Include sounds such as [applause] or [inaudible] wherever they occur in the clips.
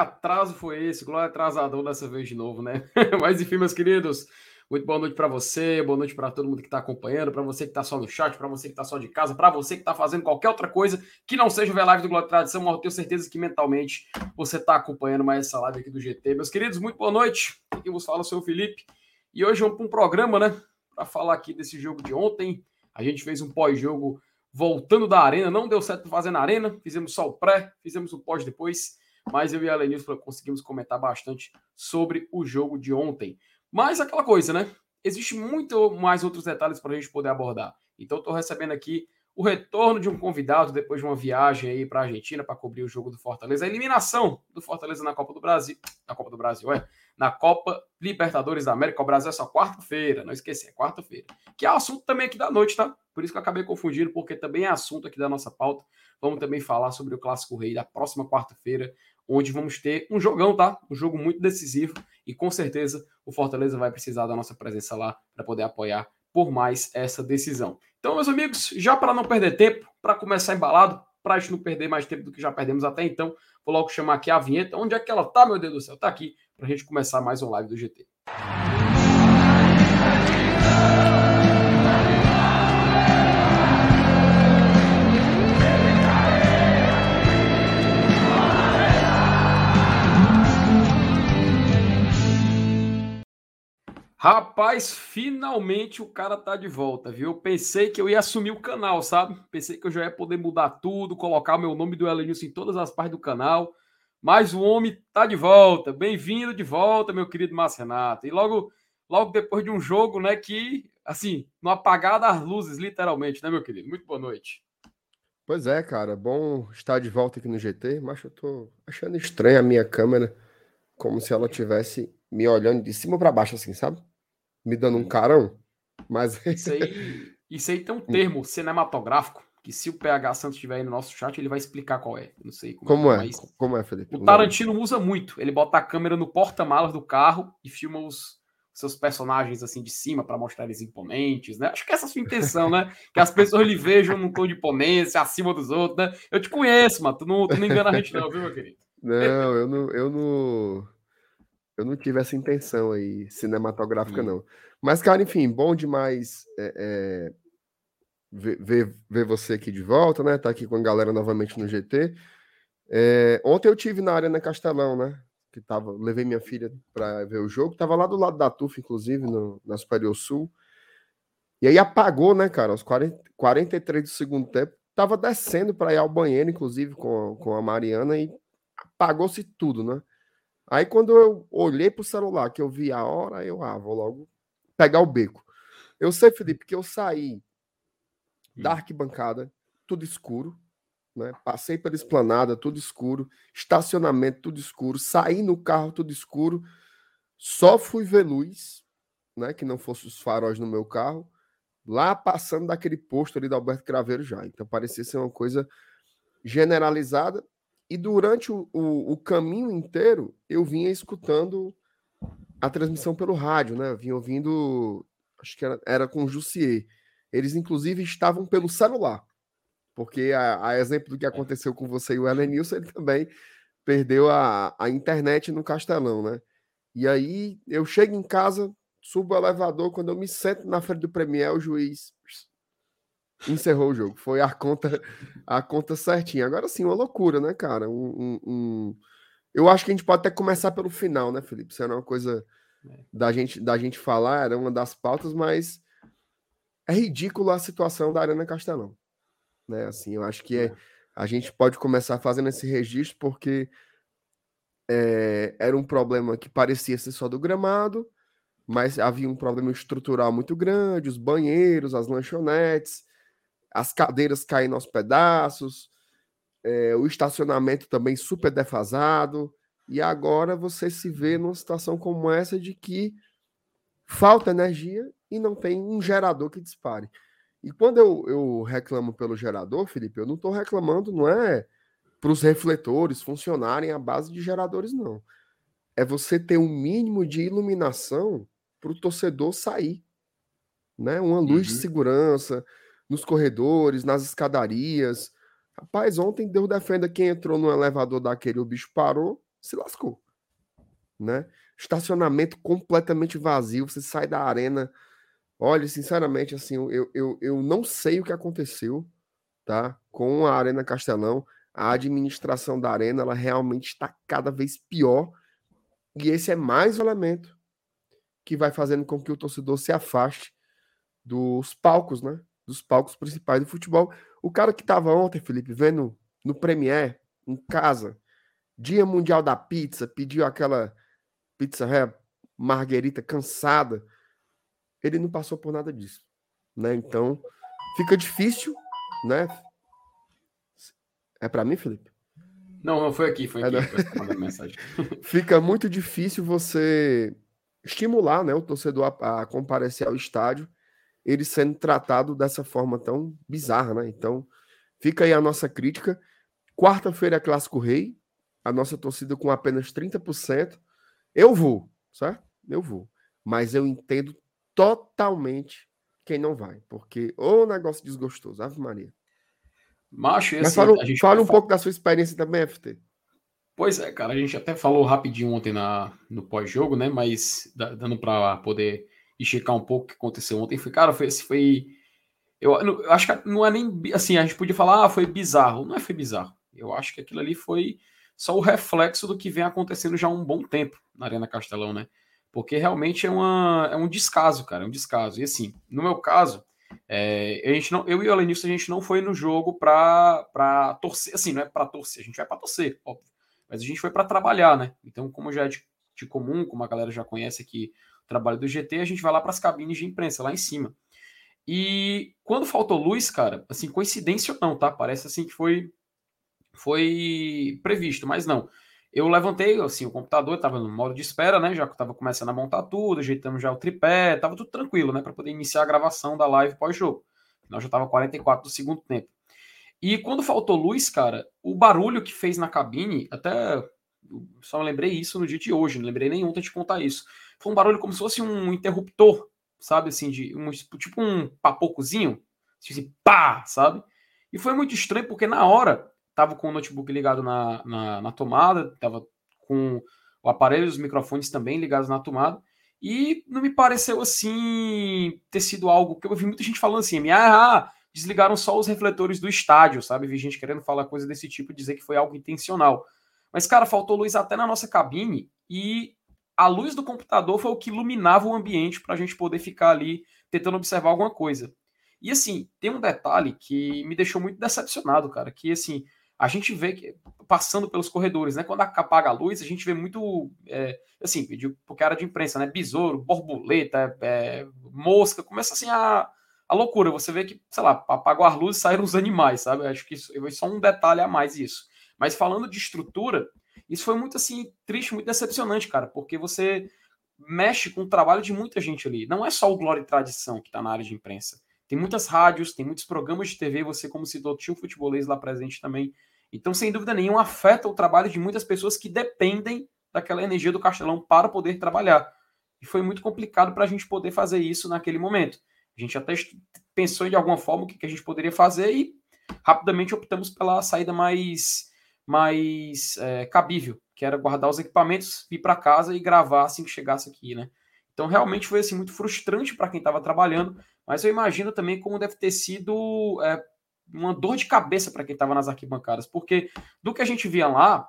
Atraso foi esse? Glória atrasador dessa vez de novo, né? [laughs] Mas enfim, meus queridos, muito boa noite para você, boa noite para todo mundo que está acompanhando, para você que está só no chat, para você que está só de casa, para você que está fazendo qualquer outra coisa que não seja ver live do Glória Tradição, mas eu tenho certeza que mentalmente você está acompanhando mais essa live aqui do GT. Meus queridos, muito boa noite. Aqui vos fala o seu Felipe. E hoje vamos para um programa, né? Para falar aqui desse jogo de ontem. A gente fez um pós-jogo voltando da arena. Não deu certo fazer na arena, fizemos só o pré, fizemos o pós depois, mas eu e a Lenilson conseguimos comentar bastante sobre o jogo de ontem. Mas aquela coisa, né? Existe muito mais outros detalhes para a gente poder abordar. Então, estou recebendo aqui o retorno de um convidado depois de uma viagem aí para a Argentina para cobrir o jogo do Fortaleza, a eliminação do Fortaleza na Copa do Brasil, na Copa do Brasil, é, na Copa Libertadores da América. O Brasil é só quarta-feira, não esqueça, é quarta-feira. Que é assunto também aqui da noite, tá? Por isso que eu acabei confundindo, porque também é assunto aqui da nossa pauta. Vamos também falar sobre o Clássico Rei da próxima quarta-feira, onde vamos ter um jogão, tá? Um jogo muito decisivo e com certeza o Fortaleza vai precisar da nossa presença lá para poder apoiar por mais essa decisão. Então, meus amigos, já para não perder tempo, para começar embalado, para a gente não perder mais tempo do que já perdemos até então, vou logo chamar aqui a vinheta. Onde é que ela tá, meu Deus do céu? Tá aqui para a gente começar mais um live do GT. Rapaz, finalmente o cara tá de volta, viu? Eu pensei que eu ia assumir o canal, sabe? Pensei que eu já ia poder mudar tudo, colocar o meu nome do Elenilson em todas as partes do canal. Mas o homem tá de volta. Bem-vindo de volta, meu querido Márcio Renato. E logo, logo depois de um jogo, né, que, assim, no apagar das luzes, literalmente, né, meu querido? Muito boa noite. Pois é, cara. Bom estar de volta aqui no GT, mas eu tô achando estranha a minha câmera, como se ela tivesse me olhando de cima para baixo, assim, sabe? Me dando um carão. Mas. [laughs] Isso aí, isso aí tem um termo cinematográfico que se o PH Santos estiver aí no nosso chat, ele vai explicar qual é. Não sei como, como é. Mas... Como é, Felipe? O Tarantino usa muito. Ele bota a câmera no porta-malas do carro e filma os seus personagens assim de cima para mostrar eles imponentes, né? Acho que essa é a sua intenção, né? [laughs] Que as pessoas lhe vejam num tom de imponência acima dos outros, né? Eu te conheço, mano. Tu não, tu não engana a gente, não, viu, meu querido? Não, eu não, eu não. Eu não tive essa intenção aí cinematográfica, não. Mas, cara, enfim, bom demais é, é, ver, ver, ver, você aqui de volta, né? Tá aqui com a galera novamente no GT. É, ontem eu tive na Arena Castelão, né? Que tava, levei minha filha para ver o jogo. Tava lá do lado da TUF, inclusive, no, na Superior Sul. E aí apagou, né, cara? Aos 40, 43 do segundo tempo. Tava descendo para ir ao banheiro, inclusive, com, com a Mariana, e apagou-se tudo, né? Aí quando eu olhei pro celular, que eu vi a hora, eu ah, vou logo pegar o beco. Eu sei, Felipe, que eu saí da hum. arquibancada, tudo escuro, né? Passei pela esplanada, tudo escuro, estacionamento, tudo escuro, saí no carro, tudo escuro, só fui ver luz, né? Que não fosse os faróis no meu carro, lá passando daquele posto ali do Alberto Craveiro já. Então parecia ser uma coisa generalizada. E durante o, o, o, caminho inteiro, eu vinha escutando a transmissão pelo rádio, né? Eu vinha ouvindo, acho que era, era com o Jussier. Eles, inclusive, estavam pelo celular. Porque, a, a exemplo do que aconteceu com você e o Elenilson, ele também perdeu a, a internet no Castelão, né? E aí, eu chego em casa, subo o elevador, quando eu me sento na frente do Premier, o juiz encerrou o jogo. Foi a conta a conta certinha. Agora sim, uma loucura, né, cara? Um, um, um... Eu acho que a gente pode até começar pelo final, né, Felipe? Isso era uma coisa é. da gente, da gente falar, era uma das pautas, mas é ridícula a situação da Arena Castelão. Né? Assim, eu acho que é, a gente pode começar fazendo esse registro porque é, era um problema que parecia ser só do gramado, mas havia um problema estrutural muito grande, os banheiros, as lanchonetes, as cadeiras caindo aos pedaços, é, o estacionamento também super defasado, e agora você se vê numa situação como essa de que falta energia e não tem um gerador que dispare. E quando eu, eu reclamo pelo gerador, Felipe, eu não estou reclamando, não é para os refletores funcionarem à base de geradores, não. É você ter um mínimo de iluminação para o torcedor sair. Né? Uma luz uhum. de segurança, nos corredores, nas escadarias, Rapaz, ontem Deus defenda quem entrou no elevador daquele, o bicho parou, se lascou. Né? Estacionamento completamente vazio, você sai da arena. Olha, sinceramente, assim, eu, eu, eu não sei o que aconteceu, tá? Com a Arena Castelão, a administração da arena, ela realmente está cada vez pior. E esse é mais um elemento que vai fazendo com que o torcedor se afaste dos palcos, né? Dos palcos principais do futebol. O cara que estava ontem, Felipe, vendo no Premier, em casa, Dia Mundial da Pizza, pediu aquela pizza ré, marguerita cansada, ele não passou por nada disso, né? Então, fica difícil, né? É para mim, Felipe? Não, não foi aqui, foi é, aqui. É, [laughs] fica muito difícil você estimular, né, o torcedor a, a comparecer ao estádio ele sendo tratado dessa forma tão bizarra, né? Então, fica aí a nossa crítica. Quarta-feira é Clássico Rei, a nossa torcida com apenas 30%. Eu vou, certo? Eu vou. Mas eu entendo totalmente quem não vai, porque o negócio desgostoso, Ave Maria. Macho, Mas assim, fala, fala um pouco da sua experiência também, FT. Pois é, cara, a gente até falou rapidinho ontem na, no pós-jogo, né? Mas dando para poder e checar um pouco o que aconteceu ontem. Foi, cara, foi, foi eu, eu, acho que não é nem assim, a gente podia falar, ah, foi bizarro. Não é foi bizarro. Eu acho que aquilo ali foi só o reflexo do que vem acontecendo já há um bom tempo na Arena Castelão, né? Porque realmente é, uma, é um descaso, cara, é um descaso. E assim, no meu caso, é, a gente não, eu e o Alenilson, a gente não foi no jogo pra, pra torcer, assim, não é pra torcer, a gente vai pra torcer, óbvio. Mas a gente foi para trabalhar, né? Então, como já é de, de comum, como a galera já conhece aqui trabalho do GT, a gente vai lá para as cabines de imprensa, lá em cima. E quando faltou luz, cara, assim, coincidência ou não, tá? Parece assim que foi foi previsto, mas não. Eu levantei, assim, o computador estava no modo de espera, né? Já que estava começando a montar tudo, ajeitamos já o tripé, tava tudo tranquilo, né? Para poder iniciar a gravação da live pós-jogo. Nós já estava 44 do segundo tempo. E quando faltou luz, cara, o barulho que fez na cabine, até só lembrei isso no dia de hoje, não lembrei nem ontem de contar isso. Foi um barulho como se fosse um interruptor, sabe? Assim, de um, tipo um papocozinho, assim, pá, sabe? E foi muito estranho porque na hora tava com o notebook ligado na, na, na tomada, tava com o aparelho os microfones também ligados na tomada. E não me pareceu assim ter sido algo que eu vi muita gente falando assim, ah, desligaram só os refletores do estádio, sabe? Vi gente querendo falar coisa desse tipo, dizer que foi algo intencional. Mas, cara, faltou luz até na nossa cabine e a luz do computador foi o que iluminava o ambiente para a gente poder ficar ali tentando observar alguma coisa. E assim, tem um detalhe que me deixou muito decepcionado, cara, que assim, a gente vê que passando pelos corredores, né? Quando apaga a luz, a gente vê muito, é, assim, porque era de imprensa, né? Besouro, borboleta, é, mosca, começa assim a, a loucura. Você vê que, sei lá, apagou a luz e saíram os animais, sabe? Acho que isso é só um detalhe a mais isso. Mas falando de estrutura, isso foi muito assim, triste, muito decepcionante, cara, porque você mexe com o trabalho de muita gente ali. Não é só o Glória e Tradição que está na área de imprensa. Tem muitas rádios, tem muitos programas de TV, você, como citou, tinha o futebolês lá presente também. Então, sem dúvida nenhuma, afeta o trabalho de muitas pessoas que dependem daquela energia do Castelão para poder trabalhar. E foi muito complicado para a gente poder fazer isso naquele momento. A gente até pensou de alguma forma o que a gente poderia fazer e rapidamente optamos pela saída mais mais é, cabível, que era guardar os equipamentos, ir para casa e gravar assim que chegasse aqui, né? Então realmente foi assim muito frustrante para quem estava trabalhando, mas eu imagino também como deve ter sido é, uma dor de cabeça para quem estava nas arquibancadas, porque do que a gente via lá,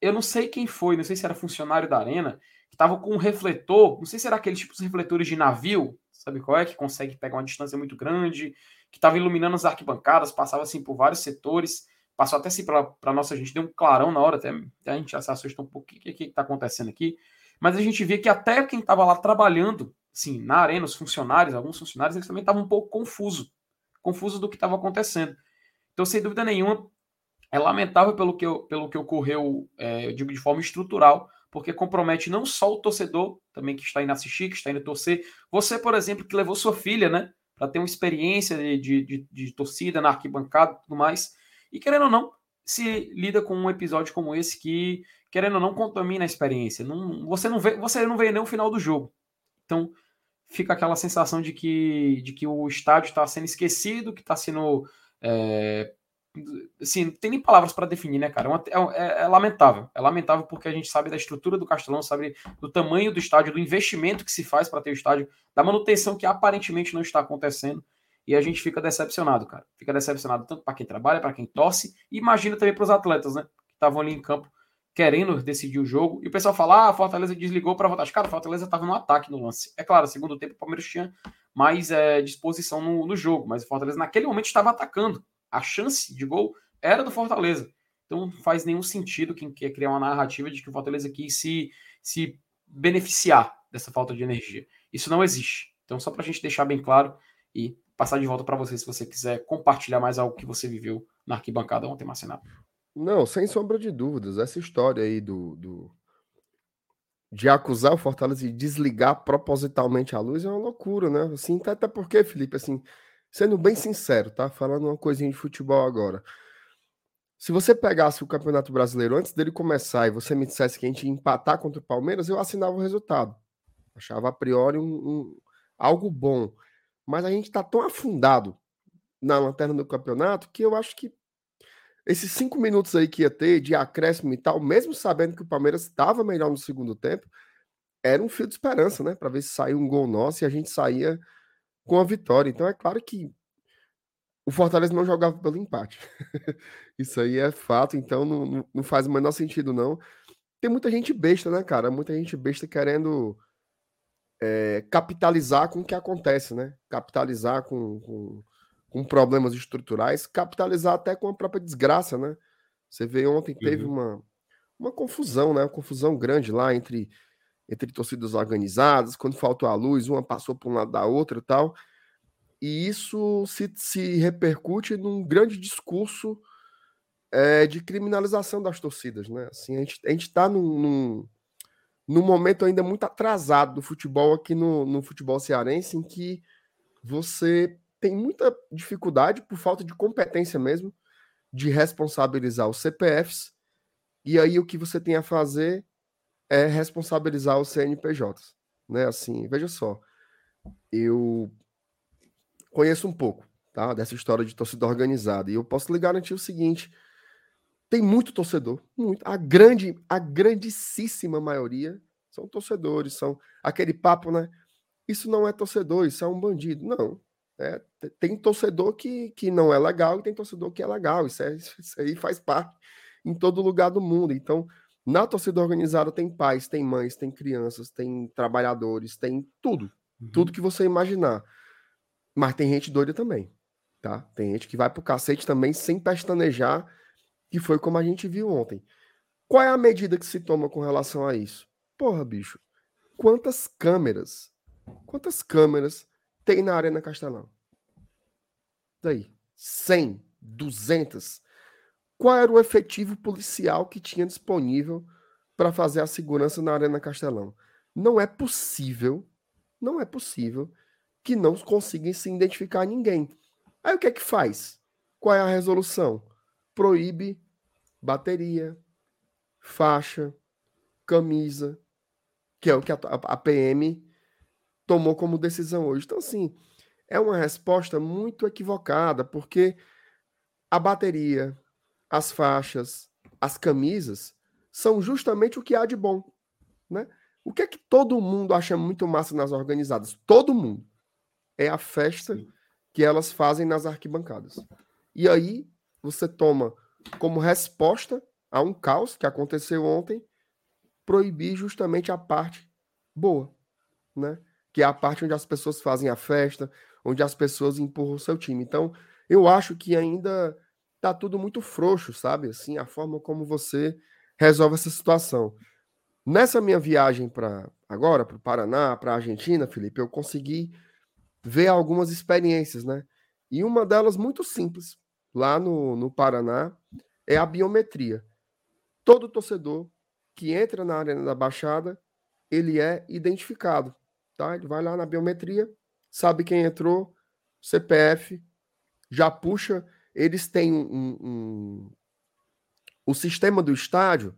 eu não sei quem foi, não sei se era funcionário da arena, que estava com um refletor, não sei se era aqueles tipos de refletores de navio, sabe qual é, que consegue pegar uma distância muito grande, que estava iluminando as arquibancadas, passava assim por vários setores passou até assim para a nossa gente, deu um clarão na hora, até, até a gente se assustou um pouco, o que está acontecendo aqui? Mas a gente vê que até quem estava lá trabalhando, assim, na arena, os funcionários, alguns funcionários, eles também estavam um pouco confusos, confusos do que estava acontecendo. Então, sem dúvida nenhuma, é lamentável pelo que, pelo que ocorreu, é, eu digo de forma estrutural, porque compromete não só o torcedor, também que está indo assistir, que está indo torcer, você, por exemplo, que levou sua filha, né, para ter uma experiência de, de, de, de torcida na arquibancada e tudo mais, e querendo ou não, se lida com um episódio como esse que, querendo ou não, contamina a experiência. Não, você não vê, você não vê nem o final do jogo. Então, fica aquela sensação de que, de que o estádio está sendo esquecido, que está sendo é, assim, não tem nem palavras para definir, né, cara? É, é, é, é, lamentável. É lamentável porque a gente sabe da estrutura do Castelão, sabe do tamanho do estádio, do investimento que se faz para ter o estádio, da manutenção que aparentemente não está acontecendo. E a gente fica decepcionado, cara. Fica decepcionado tanto para quem trabalha, para quem torce, e imagina também para os atletas, né? Que estavam ali em campo querendo decidir o jogo. E o pessoal fala: ah, a Fortaleza desligou para votar. Cara, a Fortaleza estava no ataque no lance. É claro, segundo tempo, o Palmeiras tinha mais é, disposição no, no jogo, mas o Fortaleza naquele momento estava atacando. A chance de gol era do Fortaleza. Então não faz nenhum sentido quem quer criar uma narrativa de que o Fortaleza quis se, se beneficiar dessa falta de energia. Isso não existe. Então, só para a gente deixar bem claro e passar de volta para você se você quiser compartilhar mais algo que você viveu na arquibancada ontem, Marcenato. Não, sem sombra de dúvidas. Essa história aí do, do, de acusar o Fortaleza de desligar propositalmente a luz é uma loucura, né? Assim, até porque, Felipe, assim, sendo bem sincero, tá? Falando uma coisinha de futebol agora. Se você pegasse o Campeonato Brasileiro antes dele começar e você me dissesse que a gente ia empatar contra o Palmeiras, eu assinava o resultado. Achava a priori um, um algo bom. Mas a gente está tão afundado na lanterna do campeonato que eu acho que esses cinco minutos aí que ia ter de acréscimo e tal, mesmo sabendo que o Palmeiras estava melhor no segundo tempo, era um fio de esperança, né? Para ver se saía um gol nosso e a gente saía com a vitória. Então é claro que o Fortaleza não jogava pelo empate. [laughs] Isso aí é fato, então não, não faz o menor sentido, não. Tem muita gente besta, né, cara? Muita gente besta querendo é, capitalizar com o que acontece, né? Capitalizar com, com, com, problemas estruturais, capitalizar até com a própria desgraça, né? Você vê ontem teve uhum. uma, uma confusão, né? Uma confusão grande lá entre, entre torcidas organizadas, quando faltou a luz, uma passou por um lado da outra e tal. E isso se, se repercute num grande discurso é, de criminalização das torcidas, né? Assim, a gente a está num, num no momento ainda muito atrasado do futebol aqui no, no futebol cearense, em que você tem muita dificuldade, por falta de competência mesmo, de responsabilizar os CPFs, e aí o que você tem a fazer é responsabilizar os CNPJs. Né? Assim, veja só, eu conheço um pouco tá, dessa história de torcida organizada, e eu posso lhe garantir o seguinte: tem muito torcedor, muito. A grande, a grandíssima maioria são torcedores, são aquele papo, né? Isso não é torcedor, isso é um bandido. Não. É, tem torcedor que, que não é legal e tem torcedor que é legal. Isso, é, isso aí faz parte em todo lugar do mundo. Então, na torcida organizada tem pais, tem mães, tem crianças, tem trabalhadores, tem tudo. Uhum. Tudo que você imaginar. Mas tem gente doida também. Tá? Tem gente que vai pro cacete também sem pestanejar que foi como a gente viu ontem. Qual é a medida que se toma com relação a isso? Porra, bicho, quantas câmeras, quantas câmeras tem na Arena Castelão? Daí, 100, 200. Qual era o efetivo policial que tinha disponível para fazer a segurança na Arena Castelão? Não é possível, não é possível que não consigam se identificar ninguém. Aí o que é que faz? Qual é a resolução? Proíbe bateria, faixa, camisa, que é o que a, a PM tomou como decisão hoje. Então, assim, é uma resposta muito equivocada, porque a bateria, as faixas, as camisas são justamente o que há de bom, né? O que é que todo mundo acha muito massa nas organizadas? Todo mundo. É a festa que elas fazem nas arquibancadas. E aí você toma como resposta a um caos que aconteceu ontem, proibir justamente a parte boa, né? Que é a parte onde as pessoas fazem a festa, onde as pessoas empurram o seu time. Então, eu acho que ainda tá tudo muito frouxo, sabe? Assim, a forma como você resolve essa situação. Nessa minha viagem para agora para o Paraná, para a Argentina, Felipe, eu consegui ver algumas experiências, né? E uma delas muito simples, lá no, no Paraná, é a biometria. Todo torcedor que entra na Arena da Baixada, ele é identificado, tá? Ele vai lá na biometria, sabe quem entrou, CPF, já puxa. Eles têm um, um, o sistema do estádio,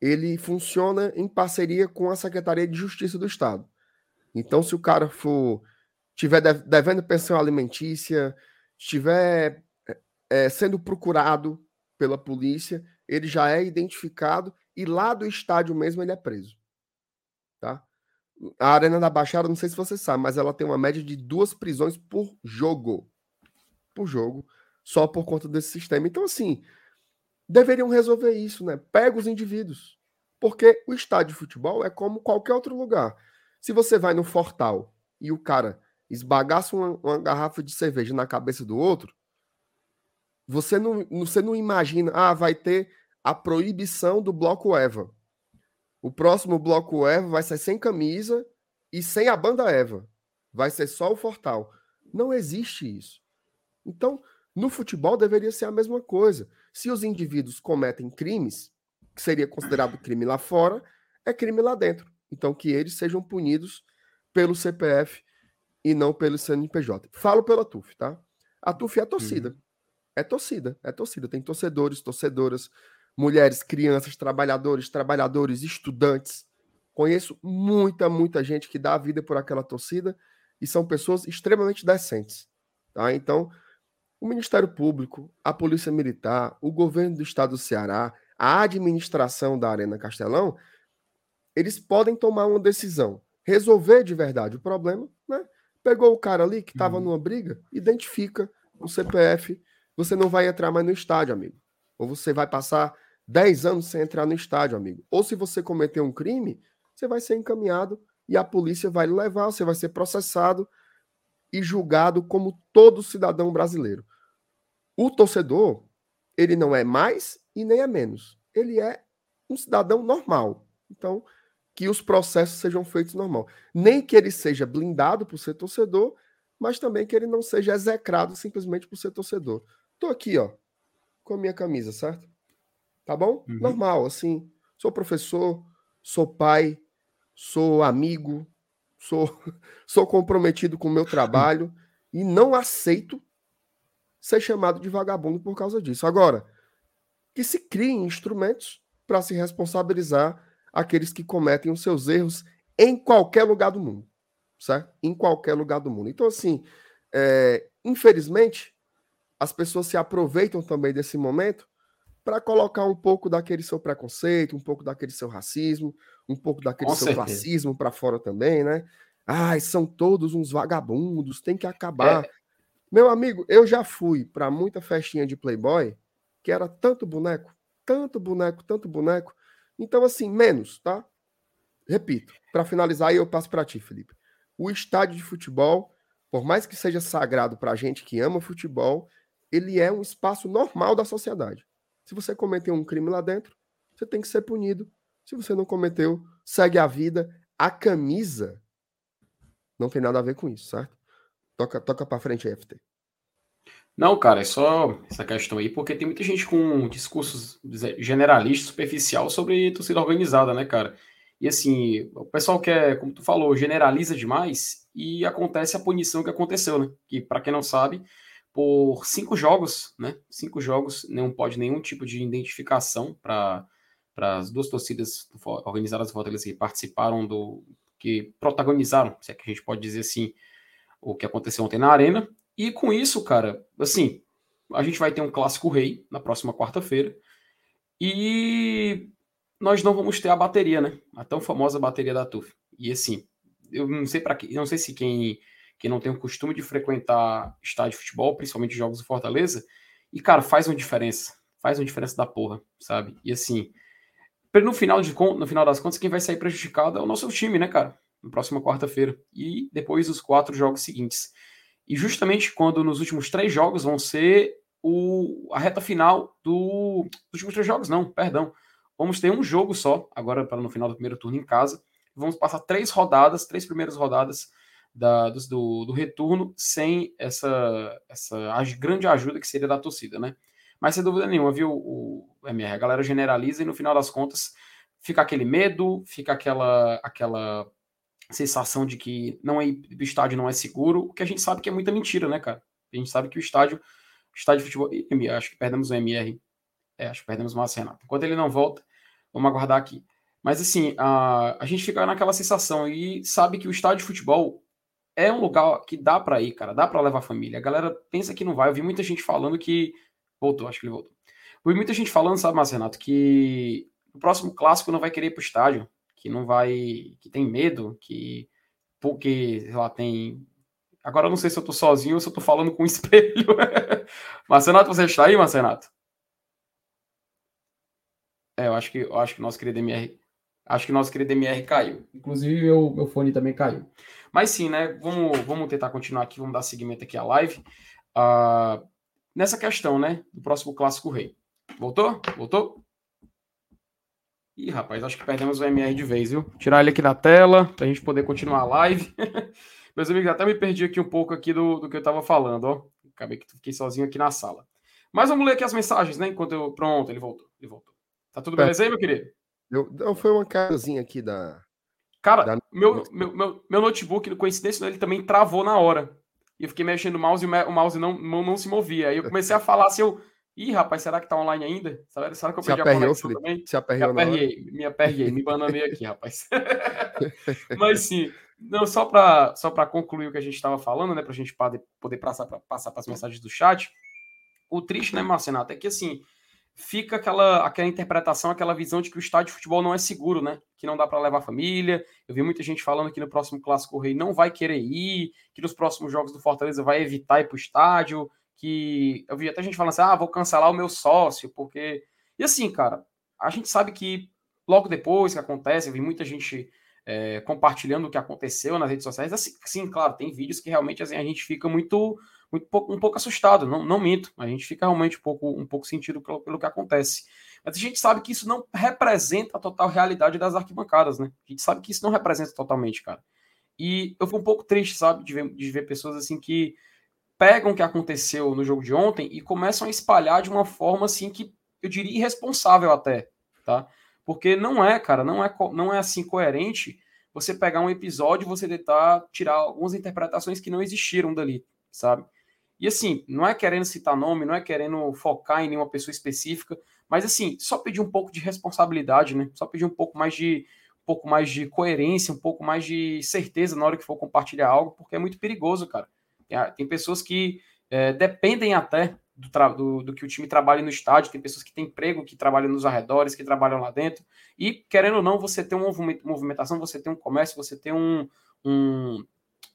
ele funciona em parceria com a Secretaria de Justiça do Estado. Então, se o cara for tiver devendo pensão alimentícia, estiver é, sendo procurado pela polícia, ele já é identificado e lá do estádio mesmo ele é preso. Tá? A Arena da Baixada, não sei se você sabe, mas ela tem uma média de duas prisões por jogo. Por jogo, só por conta desse sistema. Então, assim, deveriam resolver isso, né? Pega os indivíduos. Porque o estádio de futebol é como qualquer outro lugar. Se você vai no Fortal e o cara esbagaça uma, uma garrafa de cerveja na cabeça do outro, você não, você não imagina, ah, vai ter a proibição do bloco Eva. O próximo bloco Eva vai ser sem camisa e sem a banda Eva. Vai ser só o Fortal. Não existe isso. Então, no futebol deveria ser a mesma coisa. Se os indivíduos cometem crimes, que seria considerado crime lá fora, é crime lá dentro. Então, que eles sejam punidos pelo CPF e não pelo CNPJ. Falo pela TUF, tá? A TUF é a torcida. Uhum. É torcida, é torcida. Tem torcedores, torcedoras, mulheres, crianças, trabalhadores, trabalhadores, estudantes. Conheço muita, muita gente que dá a vida por aquela torcida e são pessoas extremamente decentes. Tá? Então, o Ministério Público, a Polícia Militar, o governo do estado do Ceará, a administração da Arena Castelão, eles podem tomar uma decisão, resolver de verdade o problema, né? Pegou o cara ali que estava uhum. numa briga, identifica o CPF, você não vai entrar mais no estádio, amigo. Ou você vai passar 10 anos sem entrar no estádio, amigo. Ou se você cometer um crime, você vai ser encaminhado e a polícia vai levar, você vai ser processado e julgado como todo cidadão brasileiro. O torcedor, ele não é mais e nem é menos. Ele é um cidadão normal. Então, que os processos sejam feitos normal. Nem que ele seja blindado por ser torcedor, mas também que ele não seja execrado simplesmente por ser torcedor. Tô aqui, ó, com a minha camisa, certo? Tá bom? Uhum. Normal, assim. Sou professor, sou pai, sou amigo, sou, [laughs] sou comprometido com o meu trabalho e não aceito ser chamado de vagabundo por causa disso. Agora, que se criem instrumentos para se responsabilizar aqueles que cometem os seus erros em qualquer lugar do mundo, certo? Em qualquer lugar do mundo. Então, assim, é, infelizmente, as pessoas se aproveitam também desse momento para colocar um pouco daquele seu preconceito, um pouco daquele seu racismo, um pouco daquele Com seu certeza. classismo para fora também, né? Ai, são todos uns vagabundos, tem que acabar. É. Meu amigo, eu já fui para muita festinha de Playboy que era tanto boneco, tanto boneco, tanto boneco, então, assim, menos, tá? Repito, para finalizar, aí eu passo para ti, Felipe. O estádio de futebol, por mais que seja sagrado para a gente que ama futebol, ele é um espaço normal da sociedade. Se você cometeu um crime lá dentro, você tem que ser punido. Se você não cometeu, segue a vida. A camisa não tem nada a ver com isso, certo? Toca, toca para frente FT. Não, cara, é só essa questão aí, porque tem muita gente com discursos generalistas, superficial sobre torcida organizada, né, cara? E assim, o pessoal quer, como tu falou, generaliza demais e acontece a punição que aconteceu, né? Que, para quem não sabe, por cinco jogos, né? Cinco jogos, não pode nenhum tipo de identificação para as duas torcidas organizadas do Fortaleza que participaram do. que protagonizaram, se é que a gente pode dizer assim, o que aconteceu ontem na Arena. E com isso, cara, assim, a gente vai ter um clássico rei na próxima quarta-feira. E nós não vamos ter a bateria, né? A tão famosa bateria da TUF. E assim, eu não sei para que, não sei se quem quem não tem o costume de frequentar estádio de futebol, principalmente jogos do Fortaleza, e cara, faz uma diferença, faz uma diferença da porra, sabe? E assim, no final de no final das contas, quem vai sair prejudicado é o nosso time, né, cara? Na próxima quarta-feira e depois os quatro jogos seguintes. E justamente quando nos últimos três jogos vão ser o, a reta final do, dos últimos três jogos, não, perdão. Vamos ter um jogo só, agora para no final do primeiro turno em casa. Vamos passar três rodadas, três primeiras rodadas da, do, do, retorno sem essa, essa grande ajuda que seria da torcida, né? Mas sem dúvida nenhuma, viu, o, MR, a galera generaliza e no final das contas fica aquele medo, fica aquela, aquela sensação de que não é, o estádio não é seguro, o que a gente sabe que é muita mentira, né, cara? A gente sabe que o estádio, o estádio de futebol, acho que perdemos o MR, é, acho que perdemos o Márcio Renato. Enquanto ele não volta, vamos aguardar aqui. Mas assim, a, a gente fica naquela sensação e sabe que o estádio de futebol é um lugar que dá para ir, cara, dá para levar a família. A galera pensa que não vai. Eu vi muita gente falando que Voltou, acho que ele voltou. Houve muita gente falando, sabe, Márcio Renato, que o próximo clássico não vai querer ir pro estádio, que não vai. que tem medo, que. Porque, sei lá, tem. Agora eu não sei se eu tô sozinho ou se eu tô falando com um [laughs] espelho. Marcenato, você está aí, Marcenato? É, eu acho que eu acho que o nosso querido MR. Acho que o nosso querido MR caiu. Inclusive, meu, meu fone também caiu. Mas sim, né? Vamos, vamos tentar continuar aqui, vamos dar seguimento aqui à live. Uh, nessa questão, né? Do próximo clássico rei. Voltou? Voltou? Ih, rapaz, acho que perdemos o MR de vez, viu? Tirar ele aqui da tela para a gente poder continuar a live. [laughs] Meus amigos, até me perdi aqui um pouco aqui do, do que eu estava falando, ó. Acabei que fiquei sozinho aqui na sala. Mas vamos ler aqui as mensagens, né? Enquanto eu. Pronto, ele voltou. Ele voltou. Tá tudo beleza aí, meu querido? Eu, não, foi uma casinha aqui da. Cara. Meu, meu, meu, meu notebook, coincidência, ele também travou na hora. E eu fiquei mexendo no mouse e o mouse não, não, não se movia. Aí eu comecei a [laughs] falar assim, eu. Ih, rapaz, será que tá online ainda? Será, será que eu perdi se a conexão Felipe? também? Se aperreou me aperrei, me aperrei, me bananei aqui, rapaz. [laughs] Mas sim, não, só para só concluir o que a gente estava falando, né, para a gente poder, poder passar para passar as mensagens do chat. O triste, né, Marcenato, é que assim, fica aquela, aquela interpretação, aquela visão de que o estádio de futebol não é seguro, né? Que não dá para levar a família. Eu vi muita gente falando que no próximo Clássico Rei não vai querer ir, que nos próximos jogos do Fortaleza vai evitar ir para o estádio que eu vi até gente falando assim: ah, vou cancelar o meu sócio, porque. E assim, cara, a gente sabe que logo depois que acontece, eu vi muita gente é, compartilhando o que aconteceu nas redes sociais. Assim, sim, claro, tem vídeos que realmente assim, a gente fica muito, muito um pouco assustado, não, não minto, a gente fica realmente um pouco, um pouco sentido pelo, pelo que acontece. Mas a gente sabe que isso não representa a total realidade das arquibancadas, né? A gente sabe que isso não representa totalmente, cara. E eu fui um pouco triste, sabe, de ver, de ver pessoas assim que pegam o que aconteceu no jogo de ontem e começam a espalhar de uma forma assim que eu diria irresponsável até, tá? Porque não é, cara, não é, não é assim coerente você pegar um episódio e você tentar tirar algumas interpretações que não existiram dali, sabe? E assim, não é querendo citar nome, não é querendo focar em nenhuma pessoa específica, mas assim, só pedir um pouco de responsabilidade, né? Só pedir um pouco mais de um pouco mais de coerência, um pouco mais de certeza na hora que for compartilhar algo, porque é muito perigoso, cara. Tem, tem pessoas que é, dependem até do, do, do, que o time trabalhe no estádio, tem pessoas que têm emprego, que trabalham nos arredores, que trabalham lá dentro. E, querendo ou não, você tem uma movimentação, você tem um comércio, você tem um, um,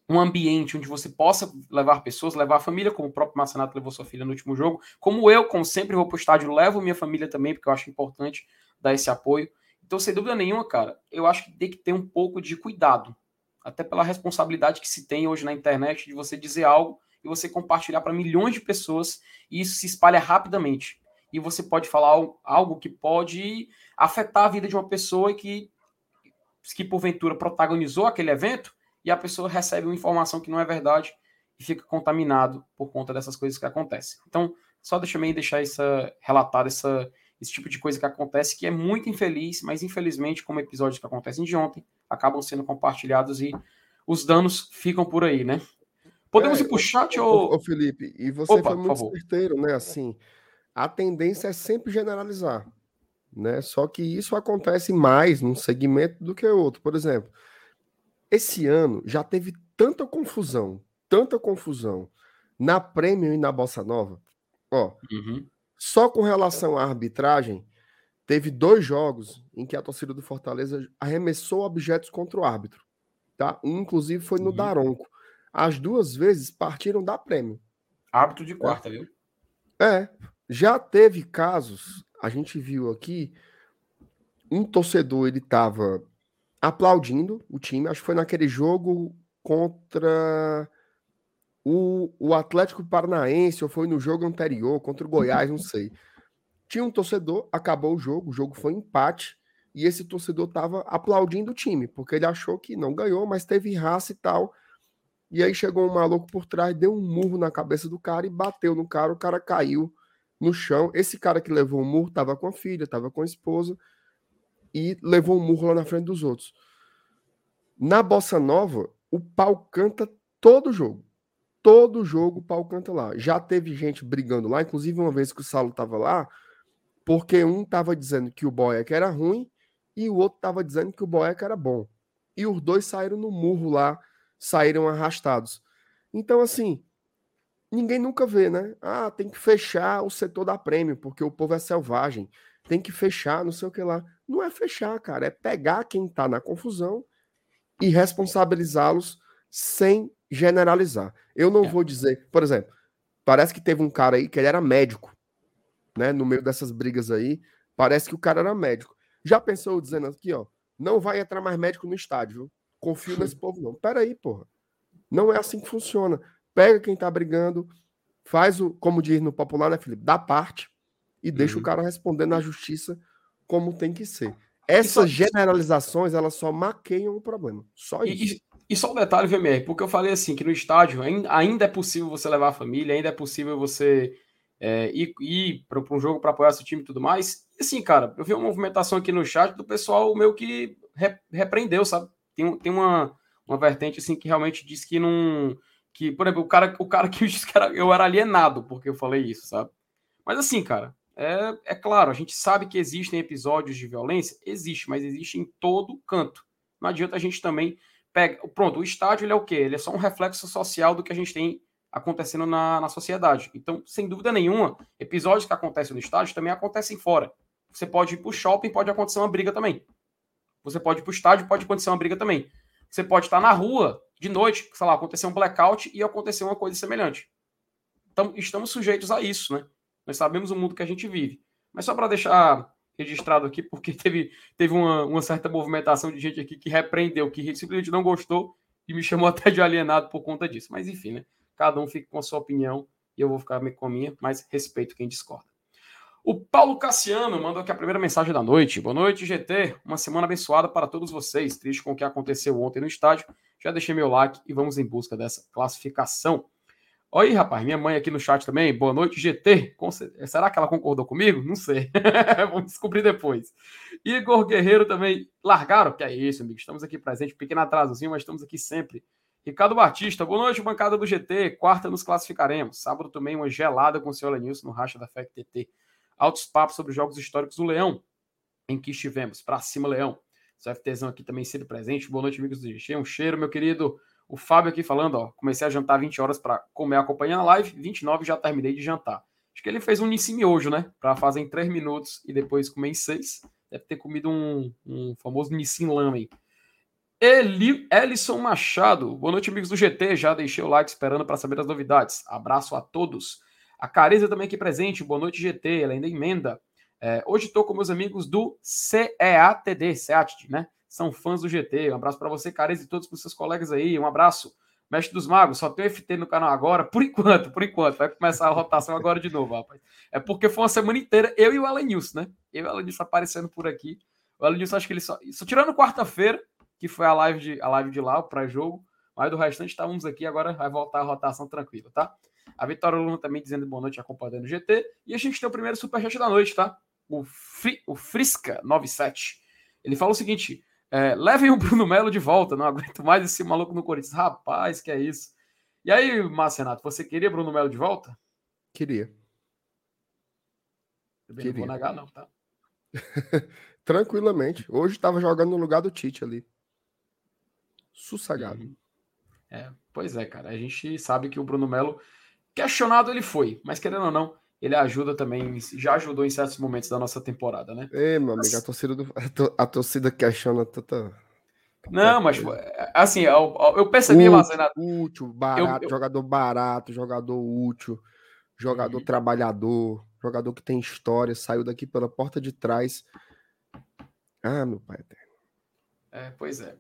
um ambiente onde você possa levar pessoas, levar a família, como o próprio Marcenato levou sua filha no último jogo. Como eu, como sempre vou para o estádio, levo minha família também, porque eu acho importante dar esse apoio. Então, sem dúvida nenhuma, cara, eu acho que tem que ter um pouco de cuidado até pela responsabilidade que se tem hoje na internet de você dizer algo e você compartilhar para milhões de pessoas e isso se espalha rapidamente. E você pode falar algo que pode afetar a vida de uma pessoa que, que porventura protagonizou aquele evento e a pessoa recebe uma informação que não é verdade e fica contaminado por conta dessas coisas que acontecem. Então, só deixa eu deixar essa relatar essa esse tipo de coisa que acontece, que é muito infeliz, mas infelizmente, como episódios que acontecem de ontem, acabam sendo compartilhados e os danos ficam por aí, né? Podemos é, ir para o chat ou. Ô, Felipe, e você Opa, foi muito certeiro, né? Assim, a tendência é sempre generalizar, né? Só que isso acontece mais num segmento do que outro. Por exemplo, esse ano já teve tanta confusão, tanta confusão na Premium e na Bossa Nova. Ó, uhum. Só com relação à arbitragem, teve dois jogos em que a torcida do Fortaleza arremessou objetos contra o árbitro. Tá? Um, inclusive, foi no uhum. Daronco. As duas vezes partiram da prêmio. Árbitro de quarta, é. viu? É. Já teve casos, a gente viu aqui, um torcedor ele estava aplaudindo o time, acho que foi naquele jogo contra o, o Atlético Paranaense, ou foi no jogo anterior, contra o Goiás, não sei. Tinha um torcedor, acabou o jogo, o jogo foi empate, e esse torcedor estava aplaudindo o time, porque ele achou que não ganhou, mas teve raça e tal. E aí chegou um maluco por trás, deu um murro na cabeça do cara e bateu no cara, o cara caiu no chão. Esse cara que levou o murro estava com a filha, estava com a esposa e levou um murro lá na frente dos outros. Na bossa nova, o pau canta todo jogo todo jogo o pau canta lá. Já teve gente brigando lá, inclusive uma vez que o Saulo tava lá, porque um tava dizendo que o Boeck era ruim e o outro tava dizendo que o Boeck era bom. E os dois saíram no murro lá, saíram arrastados. Então, assim, ninguém nunca vê, né? Ah, tem que fechar o setor da prêmio, porque o povo é selvagem. Tem que fechar, não sei o que lá. Não é fechar, cara, é pegar quem tá na confusão e responsabilizá-los sem generalizar. Eu não é. vou dizer, por exemplo, parece que teve um cara aí que ele era médico, né? No meio dessas brigas aí, parece que o cara era médico. Já pensou dizendo aqui, ó, não vai entrar mais médico no estádio, viu? Confio nesse [laughs] povo não. Pera aí, porra. Não é assim que funciona. Pega quem tá brigando, faz o, como diz no popular, né, Felipe? Dá parte e deixa uhum. o cara responder na justiça como tem que ser. Essas só... generalizações, elas só maqueiam o problema. Só isso. E, e, só um detalhe, VMR, porque eu falei assim, que no estádio ainda é possível você levar a família, ainda é possível você é, ir, ir para um jogo para apoiar seu time e tudo mais. E assim, cara, eu vi uma movimentação aqui no chat do pessoal meio que repreendeu, sabe? Tem, tem uma, uma vertente assim que realmente diz que não. Que, por exemplo, o cara, o cara que disse que era, eu era alienado porque eu falei isso, sabe? Mas assim, cara, é, é claro, a gente sabe que existem episódios de violência, existe, mas existe em todo canto. Não adianta a gente também pega. Pronto, o estádio é o quê? Ele é só um reflexo social do que a gente tem acontecendo na, na sociedade. Então, sem dúvida nenhuma, episódios que acontecem no estádio também acontecem fora. Você pode ir para o shopping, pode acontecer uma briga também. Você pode ir para o estádio, pode acontecer uma briga também. Você pode estar na rua de noite, sei lá, acontecer um blackout e acontecer uma coisa semelhante. Então, estamos sujeitos a isso, né? Nós sabemos o mundo que a gente vive. Mas só para deixar registrado aqui, porque [laughs] teve, teve uma, uma, certa movimentação de gente aqui que repreendeu, que simplesmente não gostou e me chamou [laughs] até de alienado por conta disso. Mas enfim, né? Cada um fica com a sua opinião e eu vou ficar com a minha, mas respeito quem discorda. O Paulo Cassiano mandou aqui a primeira mensagem da noite. Boa noite, GT. Uma semana abençoada para todos vocês. Triste com o que aconteceu ontem no estádio. Já deixei meu like e vamos em busca dessa classificação. Oi, rapaz, minha mãe aqui no chat também. Boa noite, GT. Será que ela concordou comigo? Não sei. [laughs] Vamos descobrir depois. Igor Guerreiro também. Largaram? Que é isso, amigo. Estamos aqui presente. Pequeno atrasozinho, mas estamos aqui sempre. Ricardo Batista. Boa noite, bancada do GT. Quarta nos classificaremos. Sábado também uma gelada com o senhor Lenilson no Racha da FEC TT. Altos papos sobre os jogos históricos do Leão, em que estivemos. Pra cima, Leão. O FTzão aqui também sempre presente. Boa noite, amigos do GT. Um cheiro, meu querido. O Fábio aqui falando, ó, comecei a jantar 20 horas para comer acompanhando a live, 29 já terminei de jantar. Acho que ele fez um Nissim miojo, né? Para fazer em 3 minutos e depois comer em 6. Deve ter comido um, um famoso Nissim Lamen. Eli, Ellison Machado, boa noite, amigos do GT. Já deixei o like esperando para saber as novidades. Abraço a todos. A Careza também aqui presente, boa noite, GT. Ela ainda emenda. É, hoje estou com meus amigos do CEATD, CEATD, né? São fãs do GT. Um abraço para você, Cares, e todos os seus colegas aí. Um abraço. Mestre dos Magos, só tem FT no canal agora, por enquanto, por enquanto. Vai começar a rotação agora de novo, rapaz. É porque foi uma semana inteira, eu e o Alenilson, né? Eu e o Alenilson aparecendo por aqui. O Alenilson, acho que ele só. Só tirando quarta-feira, que foi a live de, a live de lá, o pré-jogo. Mas do restante estávamos aqui, agora vai voltar a rotação tranquila, tá? A Vitória Luna também dizendo boa noite, acompanhando o GT. E a gente tem o primeiro superchat da noite, tá? O, Fri, o Frisca97. Ele fala o seguinte: é, levem o Bruno Melo de volta, não aguento mais esse maluco no Corinthians. Rapaz, que é isso. E aí, Márcio Renato, você queria Bruno Melo de volta? Queria. queria. Não vou negar, não, tá? [laughs] Tranquilamente. Hoje estava jogando no lugar do Tite ali. Sossegado. Uhum. É, pois é, cara. A gente sabe que o Bruno Melo, questionado ele foi, mas querendo ou não, ele ajuda também, já ajudou em certos momentos da nossa temporada, né? É, meu amigo, a torcida, do, a torcida questiona tanta. Não, mas assim, eu, eu percebi lá, útil barato, eu, eu... jogador barato, jogador útil, jogador uhum. trabalhador, jogador que tem história, saiu daqui pela porta de trás. Ah, meu pai eterno. É, pois é.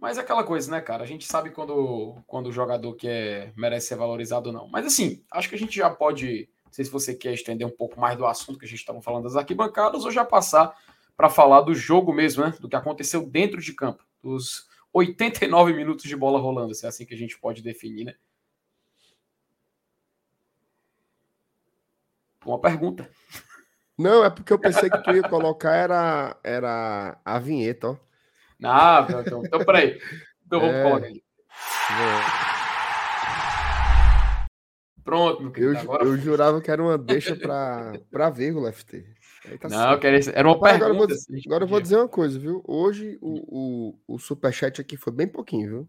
Mas é aquela coisa, né, cara? A gente sabe quando, quando o jogador quer merece ser valorizado ou não. Mas assim, acho que a gente já pode não sei se você quer estender um pouco mais do assunto que a gente estava falando das arquibancadas ou já passar para falar do jogo mesmo, né? Do que aconteceu dentro de campo, dos 89 minutos de bola rolando, se é assim que a gente pode definir, né? Uma pergunta. Não, é porque eu pensei que tu ia colocar era, era a vinheta, ó. Não, então, então peraí. Então vamos é... colocar aqui. É. Pronto, meu querido. Eu, agora... eu jurava que era uma deixa para vírgula, FT. Tá não, certo. era uma Mas pergunta. Agora, eu vou, assim, agora eu vou dizer uma coisa, viu? Hoje o, o, o superchat aqui foi bem pouquinho, viu?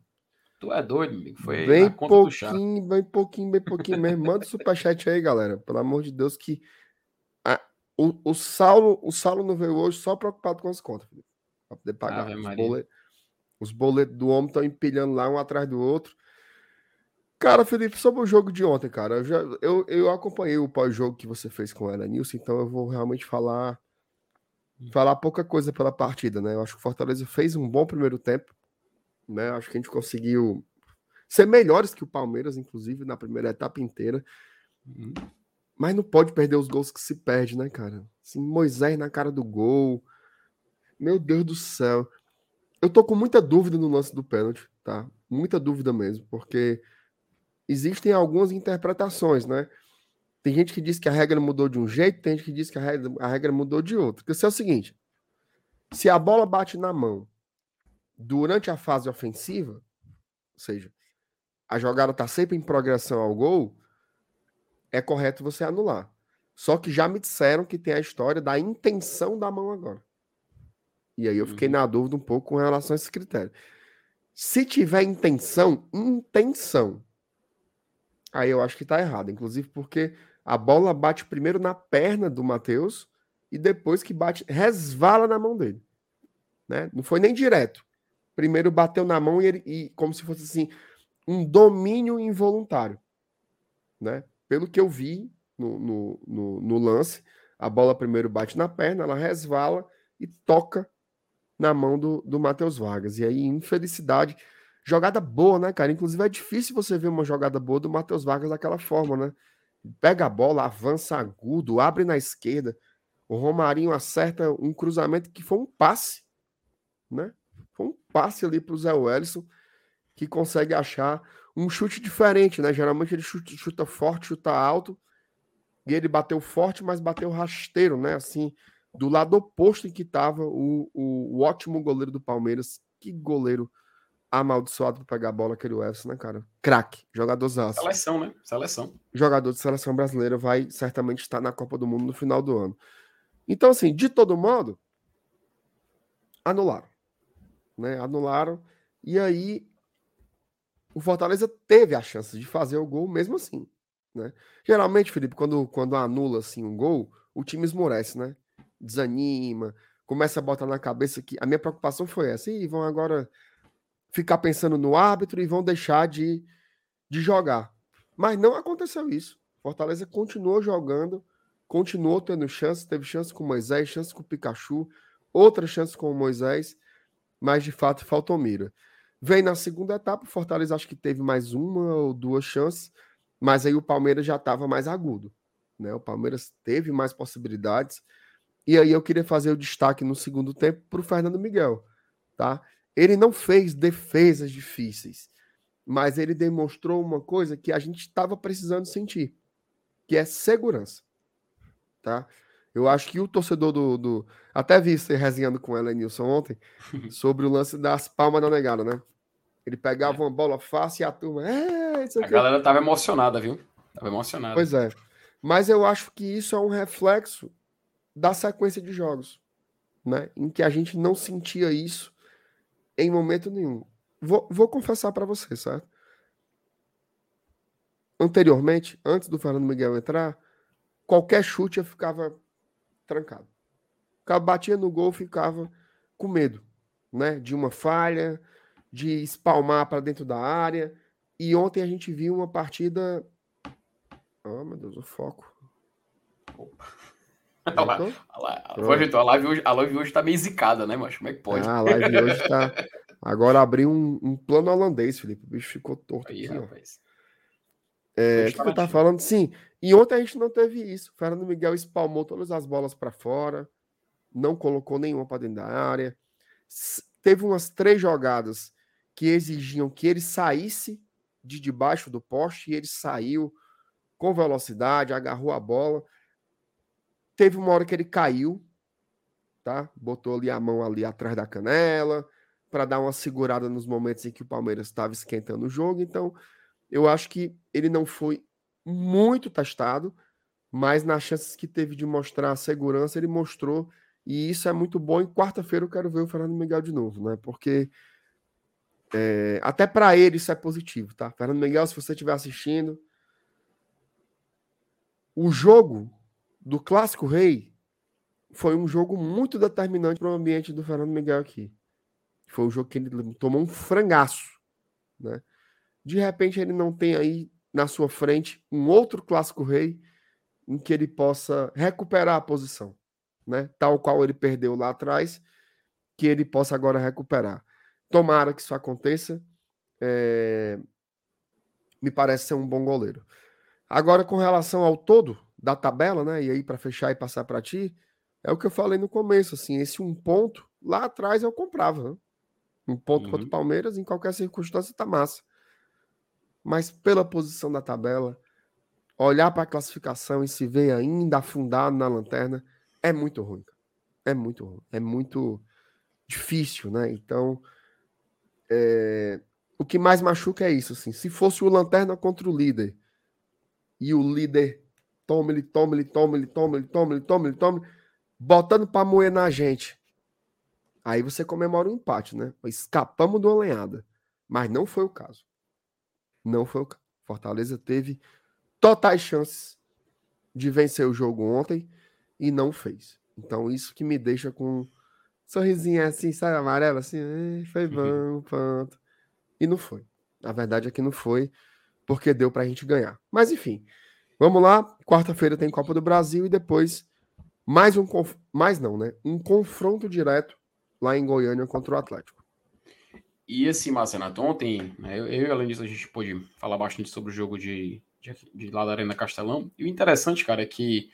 Tu é doido, amigo. Foi bem pouquinho, bem pouquinho, bem pouquinho mesmo. Manda o superchat aí, galera. Pelo amor de Deus, que a, o, o, Saulo, o Saulo não veio hoje só preocupado com as contas, Para poder pagar os boletos. Os boletos do homem estão empilhando lá um atrás do outro. Cara, Felipe, sobre o jogo de ontem, cara, eu, já, eu, eu acompanhei o pós-jogo que você fez com ela, Nilson, então eu vou realmente falar falar pouca coisa pela partida, né? Eu acho que o Fortaleza fez um bom primeiro tempo, né? Acho que a gente conseguiu ser melhores que o Palmeiras, inclusive, na primeira etapa inteira. Uhum. Mas não pode perder os gols que se perde, né, cara? Assim, Moisés na cara do gol. Meu Deus do céu. Eu tô com muita dúvida no lance do pênalti, tá? Muita dúvida mesmo, porque existem algumas interpretações, né? Tem gente que diz que a regra mudou de um jeito, tem gente que diz que a regra, a regra mudou de outro. Porque se é o seguinte: se a bola bate na mão durante a fase ofensiva, ou seja, a jogada está sempre em progressão ao gol, é correto você anular. Só que já me disseram que tem a história da intenção da mão agora. E aí eu fiquei uhum. na dúvida um pouco com relação a esse critério. Se tiver intenção, intenção, aí eu acho que tá errado. Inclusive porque a bola bate primeiro na perna do Matheus e depois que bate, resvala na mão dele. Né? Não foi nem direto. Primeiro bateu na mão e, ele, e como se fosse assim, um domínio involuntário. Né? Pelo que eu vi no, no, no, no lance, a bola primeiro bate na perna, ela resvala e toca na mão do, do Matheus Vargas. E aí, infelicidade, Jogada boa, né, cara? Inclusive é difícil você ver uma jogada boa do Matheus Vargas daquela forma, né? Pega a bola, avança agudo, abre na esquerda. O Romarinho acerta um cruzamento que foi um passe, né? Foi um passe ali para o Zé Wellison, que consegue achar um chute diferente, né? Geralmente ele chuta, chuta forte, chuta alto. E ele bateu forte, mas bateu rasteiro, né? Assim, do lado oposto em que estava o, o, o ótimo goleiro do Palmeiras. Que goleiro amaldiçoado para pegar a bola, aquele Everson, né, cara? Craque, jogador zaço. Seleção, né? Seleção. Jogador de seleção brasileira vai certamente estar na Copa do Mundo no final do ano. Então, assim, de todo modo, anularam. Né? Anularam. E aí, o Fortaleza teve a chance de fazer o gol mesmo assim. Né? Geralmente, Felipe, quando, quando anula assim, um gol, o time esmorece, né? Desanima, começa a botar na cabeça que. A minha preocupação foi essa. E vão agora ficar pensando no árbitro e vão deixar de, de jogar. Mas não aconteceu isso. Fortaleza continuou jogando, continuou tendo chance, teve chance com Moisés, chance com o Pikachu, outra chance com o Moisés, mas de fato faltou mira. Vem na segunda etapa, o Fortaleza acho que teve mais uma ou duas chances, mas aí o Palmeiras já estava mais agudo. Né? O Palmeiras teve mais possibilidades. E aí eu queria fazer o destaque no segundo tempo para o Fernando Miguel. Tá? Ele não fez defesas difíceis, mas ele demonstrou uma coisa que a gente estava precisando sentir, que é segurança. Tá? Eu acho que o torcedor do. do... Até vi você resenhando com ela, Nilson, ontem, [laughs] sobre o lance das palmas da negada, né? Ele pegava é. uma bola fácil e a turma. É, a galera tava emocionada, viu? Tava emocionada. Pois é. Mas eu acho que isso é um reflexo da sequência de jogos, né? Em que a gente não sentia isso em momento nenhum. Vou, vou confessar para você, certo? Anteriormente, antes do Fernando Miguel entrar, qualquer chute eu ficava trancado. Batia no gol, ficava com medo, né? De uma falha, de espalmar para dentro da área. E ontem a gente viu uma partida. Oh, meu Deus, o foco. Opa. A, live, a, live hoje, a live hoje tá meio zicada, né, mas como é que pode? Ah, a live hoje tá. Agora abriu um, um, plano holandês, Felipe. O bicho ficou torto Aí, aqui, rapaz. É, o que, eu tava falando? Sim. E ontem a gente não teve isso. O Fernando Miguel espalmou todas as bolas para fora, não colocou nenhuma para dentro da área. Teve umas três jogadas que exigiam que ele saísse de debaixo do poste e ele saiu com velocidade, agarrou a bola. Teve uma hora que ele caiu, tá? Botou ali a mão ali atrás da canela para dar uma segurada nos momentos em que o Palmeiras estava esquentando o jogo. Então, eu acho que ele não foi muito testado, mas nas chances que teve de mostrar a segurança, ele mostrou. E isso é muito bom. E quarta-feira eu quero ver o Fernando Miguel de novo, né? Porque É, até para ele isso é positivo, tá? Fernando Miguel, se você estiver assistindo, o jogo do Clássico Rei foi um jogo muito determinante para o ambiente do Fernando Miguel aqui. Foi um jogo que ele tomou um frangaço, né? De repente ele não tem aí na sua frente um outro Clássico Rei em que ele possa recuperar a posição, né? Tal qual ele perdeu lá atrás, que ele possa agora recuperar. Tomara que isso aconteça. É... Me parece ser um bom goleiro. Agora, com relação ao todo da tabela, né? E aí, para fechar e passar para ti, é o que eu falei no começo. Assim, esse um ponto lá atrás eu comprava. Né? Um ponto uhum. contra o Palmeiras, em qualquer circunstância, tá massa. Mas pela posição da tabela, olhar para a classificação e se ver ainda afundado na lanterna é muito ruim. É muito ruim. É muito difícil, né? Então, é, o que mais machuca é isso, assim. Se fosse o Lanterna contra o líder e o líder toma, ele toma, ele toma, ele toma, ele toma, ele toma, ele toma, botando para moer na gente. Aí você comemora o um empate, né? Escapamos de uma lenhada. Mas não foi o caso. Não foi o caso. Fortaleza teve totais chances de vencer o jogo ontem e não fez. Então, isso que me deixa com sorrisinho assim, sabe, amarelo, assim, foi [laughs] bom, pronto. E não foi. A verdade é que não foi, porque deu pra gente ganhar. Mas enfim, vamos lá. Quarta-feira tem Copa do Brasil e depois mais um, mais não, né? Um confronto direto lá em Goiânia contra o Atlético. E esse Marcenato, ontem, né, eu, eu e além disso, a gente pôde falar bastante sobre o jogo de, de, de lá da Arena Castelão. E o interessante, cara, é que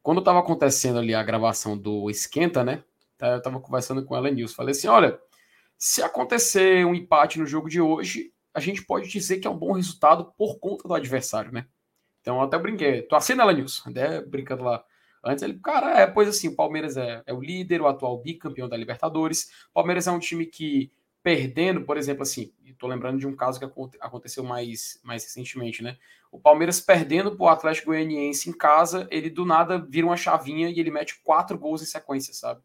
quando estava acontecendo ali a gravação do Esquenta, né? Tá, eu estava conversando com ela News. Falei assim: olha, se acontecer um empate no jogo de hoje, a gente pode dizer que é um bom resultado por conta do adversário, né? Então até brinquei. Tô assim, ela até brincando lá. Antes ele, cara, é, pois assim, o Palmeiras é, é o líder, o atual bicampeão da Libertadores. O Palmeiras é um time que, perdendo, por exemplo, assim, tô lembrando de um caso que aconteceu mais, mais recentemente, né? O Palmeiras perdendo pro Atlético Goianiense em casa, ele do nada vira uma chavinha e ele mete quatro gols em sequência, sabe?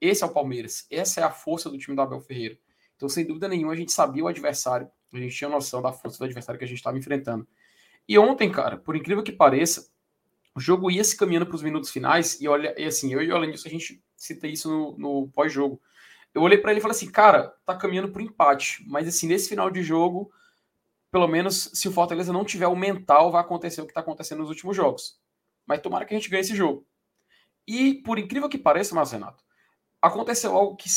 Esse é o Palmeiras. Essa é a força do time do Abel Ferreira. Então, sem dúvida nenhuma, a gente sabia o adversário. A gente tinha noção da força do adversário que a gente estava enfrentando. E ontem, cara, por incrível que pareça, o jogo ia se caminhando para os minutos finais. E olha, e assim, eu e o Alanilson, a gente cita isso no, no pós-jogo. Eu olhei para ele e falei assim, cara, tá caminhando para empate. Mas assim, nesse final de jogo, pelo menos se o Fortaleza não tiver o mental, vai acontecer o que está acontecendo nos últimos jogos. Mas tomara que a gente ganhe esse jogo. E por incrível que pareça, mas Renato, aconteceu algo que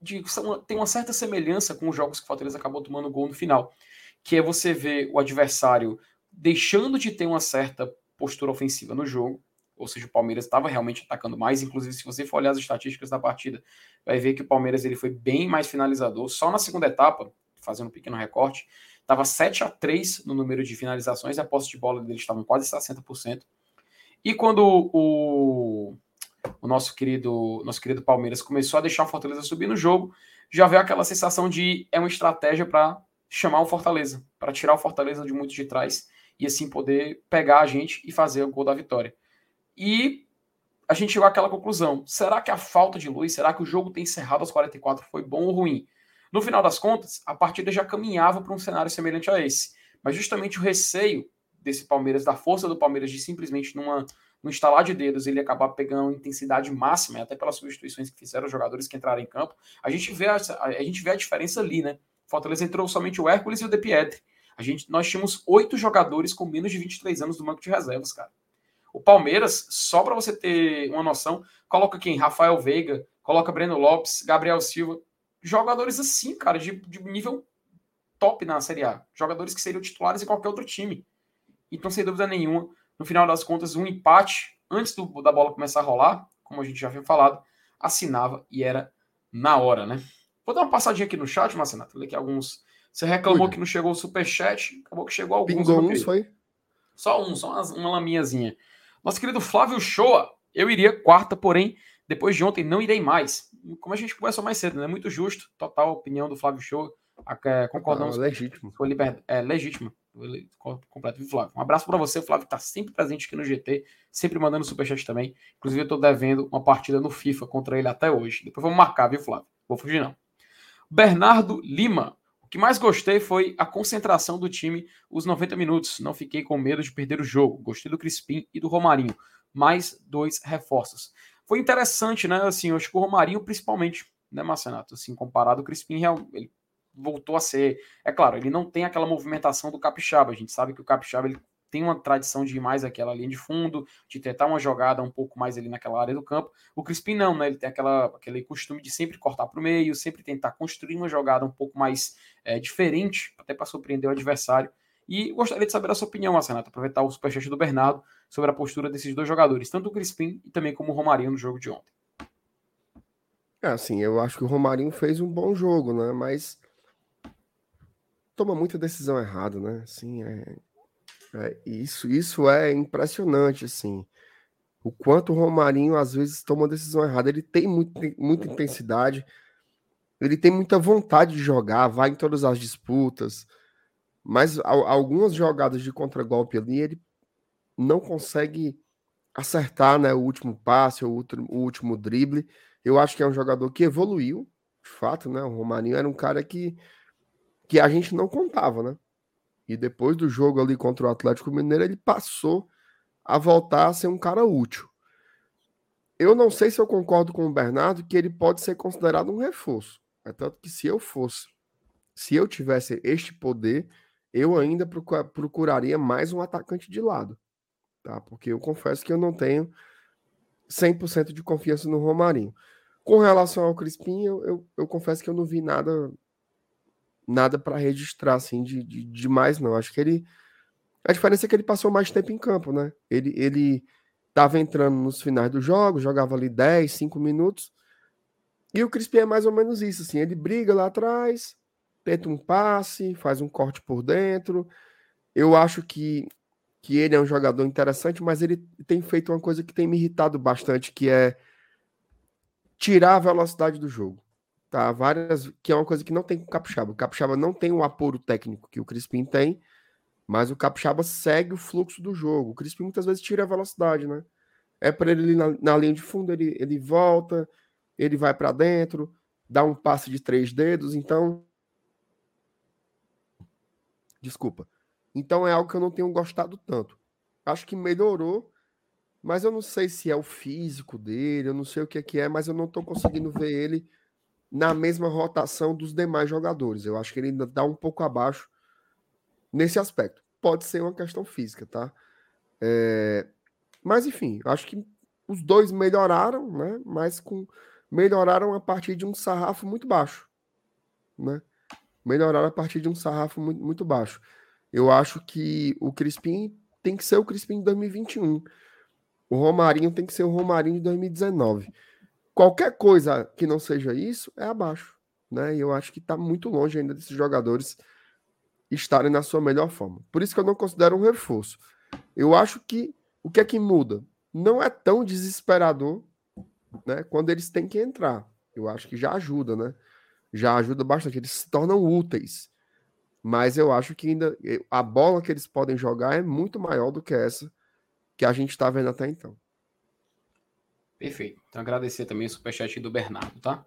de, tem uma certa semelhança com os jogos que o Fortaleza acabou tomando gol no final, que é você ver o adversário deixando de ter uma certa postura ofensiva no jogo, ou seja, o Palmeiras estava realmente atacando mais, inclusive se você for olhar as estatísticas da partida, vai ver que o Palmeiras ele foi bem mais finalizador, só na segunda etapa, fazendo um pequeno recorte, estava 7 a 3 no número de finalizações, a posse de bola deles estavam quase 60%. E quando o o nosso querido, nosso querido Palmeiras começou a deixar o Fortaleza subir no jogo, já veio aquela sensação de é uma estratégia para chamar o Fortaleza, para tirar o Fortaleza de muito de trás e assim poder pegar a gente e fazer o gol da vitória. E a gente chegou àquela conclusão: será que a falta de luz, será que o jogo ter encerrado aos 44 foi bom ou ruim? No final das contas, a partida já caminhava para um cenário semelhante a esse. Mas justamente o receio desse Palmeiras, da força do Palmeiras de simplesmente numa no instalar de dedos, ele acabar pegando intensidade máxima, até pelas substituições que fizeram os jogadores que entraram em campo, a gente vê a, a, gente vê a diferença ali, né? Fortaleza entrou somente o Hércules e o De Pietri. A gente, nós tínhamos oito jogadores com menos de 23 anos do banco de reservas, cara. O Palmeiras, só para você ter uma noção, coloca quem? Rafael Veiga, coloca Breno Lopes, Gabriel Silva. Jogadores assim, cara, de, de nível top na Série A. Jogadores que seriam titulares em qualquer outro time. Então, sem dúvida nenhuma, no final das contas, um empate antes do, da bola começar a rolar, como a gente já havia falado, assinava e era na hora, né? Vou dar uma passadinha aqui no chat, Marcenato, ler aqui alguns. Você reclamou que não chegou o superchat, acabou que chegou alguns. Pingou uns, foi? Só um, só uma, uma laminhazinha. Nosso querido Flávio Shoa, eu iria quarta, porém, depois de ontem não irei mais. Como a gente conversou mais cedo, né? Muito justo, total opinião do Flávio Shoa. É, concordamos. Ah, legítimo. Foi liber... É legítimo completo do Flávio. Um abraço para você, o Flávio está sempre presente aqui no GT, sempre mandando superchat também. Inclusive, eu estou devendo uma partida no FIFA contra ele até hoje. Depois vamos marcar, viu, Flávio? Vou fugir, não. Bernardo Lima. Que mais gostei foi a concentração do time os 90 minutos. Não fiquei com medo de perder o jogo. Gostei do Crispim e do Romarinho. Mais dois reforços. Foi interessante, né? Assim, eu acho que o Romarinho, principalmente, né, Marcenato? Assim, comparado ao Crispim, ele voltou a ser. É claro, ele não tem aquela movimentação do Capixaba. A gente sabe que o Capixaba ele tem uma tradição de ir mais aquela linha de fundo, de tentar uma jogada um pouco mais ali naquela área do campo. O Crispim não, né? Ele tem aquela, aquele costume de sempre cortar para o meio, sempre tentar construir uma jogada um pouco mais é, diferente, até para surpreender o adversário. E gostaria de saber a sua opinião, Marcenato, aproveitar o superchat do Bernardo sobre a postura desses dois jogadores, tanto o Crispim e também como o Romarinho no jogo de ontem. É, assim, eu acho que o Romarinho fez um bom jogo, né? Mas toma muita decisão errada, né? Assim, é, é, isso, isso é impressionante, assim. O quanto o Romarinho às vezes toma decisão errada. Ele tem muito, muita intensidade, ele tem muita vontade de jogar, vai em todas as disputas, mas algumas jogadas de contragolpe ali ele não consegue acertar né, o último passe, o último, o último drible. Eu acho que é um jogador que evoluiu, de fato, né? O Romarinho era um cara que, que a gente não contava, né? E depois do jogo ali contra o Atlético Mineiro, ele passou a voltar a ser um cara útil. Eu não sei se eu concordo com o Bernardo que ele pode ser considerado um reforço. É tanto que se eu fosse, se eu tivesse este poder, eu ainda procuraria mais um atacante de lado. Tá? Porque eu confesso que eu não tenho 100% de confiança no Romarinho. Com relação ao Crispim, eu, eu, eu confesso que eu não vi nada nada para registrar assim de, de, de, não. Acho que ele a diferença é que ele passou mais tempo em campo, né? Ele ele estava entrando nos finais do jogo, jogava ali 10, 5 minutos. E o Crispim é mais ou menos isso, assim, ele briga lá atrás, tenta um passe, faz um corte por dentro. Eu acho que que ele é um jogador interessante, mas ele tem feito uma coisa que tem me irritado bastante, que é tirar a velocidade do jogo tá? Várias, que é uma coisa que não tem com o Capixaba. O Capixaba não tem o apuro técnico que o Crispim tem, mas o Capixaba segue o fluxo do jogo. O Crispim muitas vezes tira a velocidade, né? É para ele na, na, linha de fundo, ele, ele volta, ele vai para dentro, dá um passe de três dedos, então Desculpa. Então é algo que eu não tenho gostado tanto. Acho que melhorou, mas eu não sei se é o físico dele, eu não sei o que é que é, mas eu não estou conseguindo ver ele na mesma rotação dos demais jogadores. Eu acho que ele ainda dá um pouco abaixo nesse aspecto. Pode ser uma questão física, tá? É... Mas enfim, acho que os dois melhoraram, né? Mas com melhoraram a partir de um sarrafo muito baixo, né? Melhoraram a partir de um sarrafo muito, muito baixo. Eu acho que o Crispim tem que ser o Crispim de 2021. O Romarinho tem que ser o Romarinho de 2019 qualquer coisa que não seja isso é abaixo. Né? E eu acho que está muito longe ainda desses jogadores estarem na sua melhor forma. Por isso que eu não considero um reforço. Eu acho que o que é que muda? Não é tão desesperador né, quando eles têm que entrar. Eu acho que já ajuda, né? Já ajuda bastante. Eles se tornam úteis. Mas eu acho que ainda a bola que eles podem jogar é muito maior do que essa que a gente está vendo até então. Perfeito. Então agradecer também o superchat do Bernardo, tá?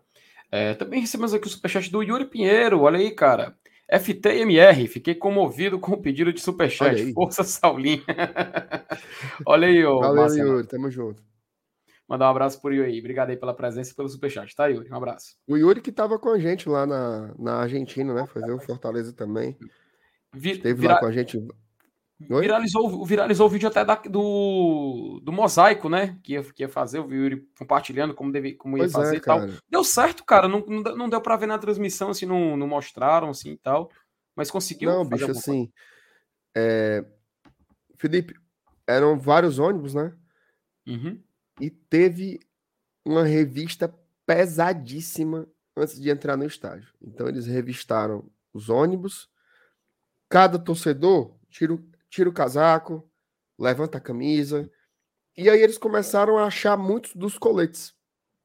É, também recebemos aqui o superchat do Yuri Pinheiro. Olha aí, cara. FTMR, fiquei comovido com o pedido de superchat. Força Saulinha. [laughs] Olha aí, ô. Valeu, Marcelo. Yuri, tamo junto. Mandar um abraço por Yuri aí. Obrigado aí pela presença e pelo superchat, tá, Yuri? Um abraço. O Yuri que tava com a gente lá na, na Argentina, né? Foi ver o Fortaleza também. Vi, Esteve vira... lá com a gente Viralizou, viralizou o vídeo até da, do, do mosaico, né? Que ia, que ia fazer, eu vi ele compartilhando como, deve, como ia fazer é, e tal. Deu certo, cara. Não, não deu para ver na transmissão, assim, não, não mostraram assim e tal. Mas conseguiu. Não, bicho, assim. É... Felipe, eram vários ônibus, né? Uhum. E teve uma revista pesadíssima antes de entrar no estádio. Então eles revistaram os ônibus. Cada torcedor tira, tira o casaco, levanta a camisa. E aí eles começaram a achar muitos dos coletes,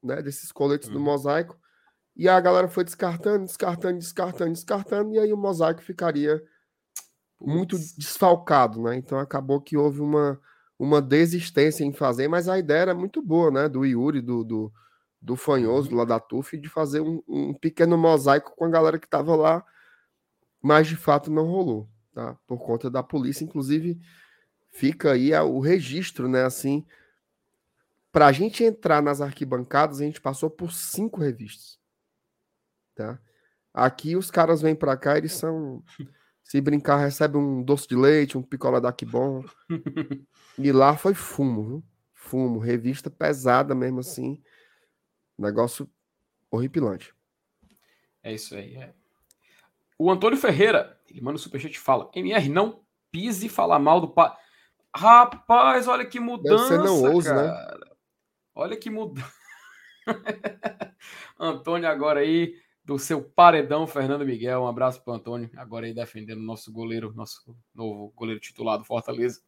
né? Desses coletes do uhum. mosaico. E a galera foi descartando, descartando, descartando, descartando, e aí o mosaico ficaria muito desfalcado, né? Então acabou que houve uma, uma desistência em fazer, mas a ideia era muito boa, né? Do Yuri, do, do, do Fanhoso, uhum. lá da TUF, de fazer um, um pequeno mosaico com a galera que estava lá mas de fato não rolou, tá? Por conta da polícia, inclusive fica aí o registro, né? Assim, para a gente entrar nas arquibancadas, a gente passou por cinco revistas, tá? Aqui os caras vêm para cá, eles são se brincar, recebe um doce de leite, um picolé daqui bom. e lá foi fumo, viu? Fumo, revista pesada mesmo assim. Negócio horripilante. É isso aí, é. O Antônio Ferreira, ele manda o superchat e fala: MR, não pise falar mal do pai. Rapaz, olha que mudança. Você não ousa, né? cara. né? Olha que mudança. [laughs] Antônio agora aí do seu paredão, Fernando Miguel. Um abraço para Antônio, agora aí defendendo o nosso goleiro, nosso novo goleiro titular do Fortaleza.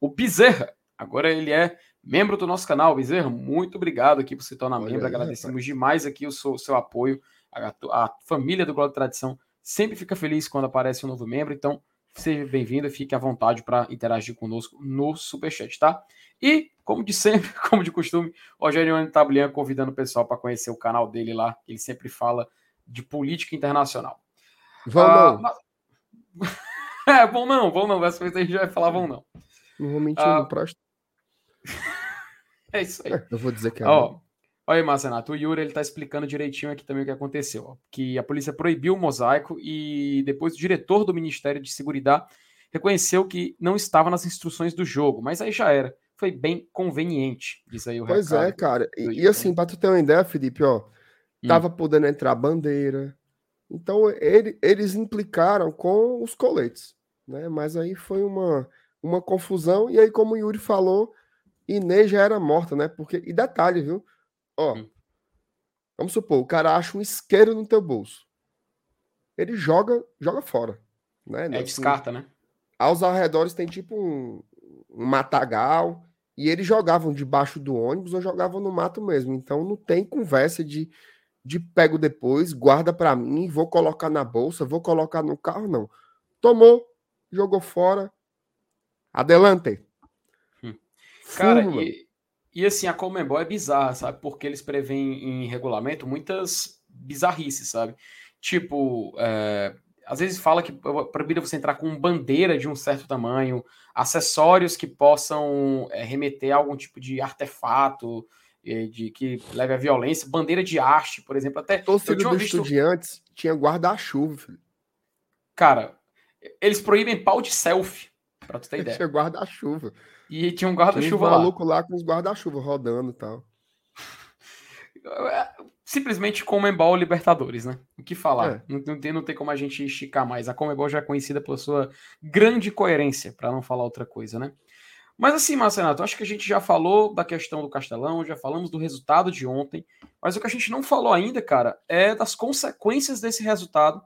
O Bezerra, agora ele é membro do nosso canal. Bezerra, muito obrigado aqui por se tornar Olha membro. Agradecemos demais aqui o seu, seu apoio. A, a, família do Globo de Tradição sempre fica feliz quando aparece um novo membro, então seja bem-vindo, fique à vontade para interagir conosco no Superchat, tá? E, como de sempre, [laughs] como de costume, Rogério Tablian convidando o pessoal para conhecer o canal dele lá, ele sempre fala de política internacional. Vão ah, não. Mas... [laughs] é, vão não, vão não. Dessa vez a gente vai falar vão não. Não vou mentir, ah, não [laughs] é isso aí. Eu vou dizer que é. Ó, olha aí, Marcenato, o Yuri ele tá explicando direitinho aqui também o que aconteceu. Ó, que a polícia proibiu o mosaico e depois o diretor do Ministério de Seguridade reconheceu que não estava nas instruções do jogo, mas aí já era. Foi bem conveniente, diz aí o Pois é, cara. E, e assim, para tu ter uma ideia, Felipe, ó, Tava hum. podendo entrar bandeira. Então ele, eles implicaram com os coletes, né? Mas aí foi uma, uma confusão e aí como o Yuri falou, Inês já era morta, né? Porque e detalhe, viu? Ó, hum. vamos supor, o cara acha um isqueiro no teu bolso. Ele joga, joga fora, né? É, descarta, né? Aos arredores tem tipo um, um matagal e eles jogavam debaixo do ônibus ou jogavam no mato mesmo. Então não tem conversa de de pego depois, guarda para mim, vou colocar na bolsa, vou colocar no carro, não. Tomou, jogou fora. Adelante. Hum. Cara, e, e, assim, a Comembol é bizarra, sabe? Porque eles preveem em regulamento muitas bizarrices, sabe? Tipo, é, às vezes fala que é proibido você entrar com bandeira de um certo tamanho, acessórios que possam é, remeter a algum tipo de artefato, de que leve a violência, bandeira de haste, por exemplo, até torcida do visto... estudiantes tinha guarda-chuva. Cara, eles proíbem pau de selfie, para tu ter [laughs] ideia. Tinha guarda-chuva. E tinha um guarda-chuva um lá. maluco lá com os guarda-chuva rodando e tal. [laughs] Simplesmente Comembol Libertadores, né? O que falar? É. Não, não, tem, não tem como a gente esticar mais. A Comembol já é conhecida pela sua grande coerência, para não falar outra coisa, né? Mas assim, Marcenato, acho que a gente já falou da questão do Castelão, já falamos do resultado de ontem, mas o que a gente não falou ainda, cara, é das consequências desse resultado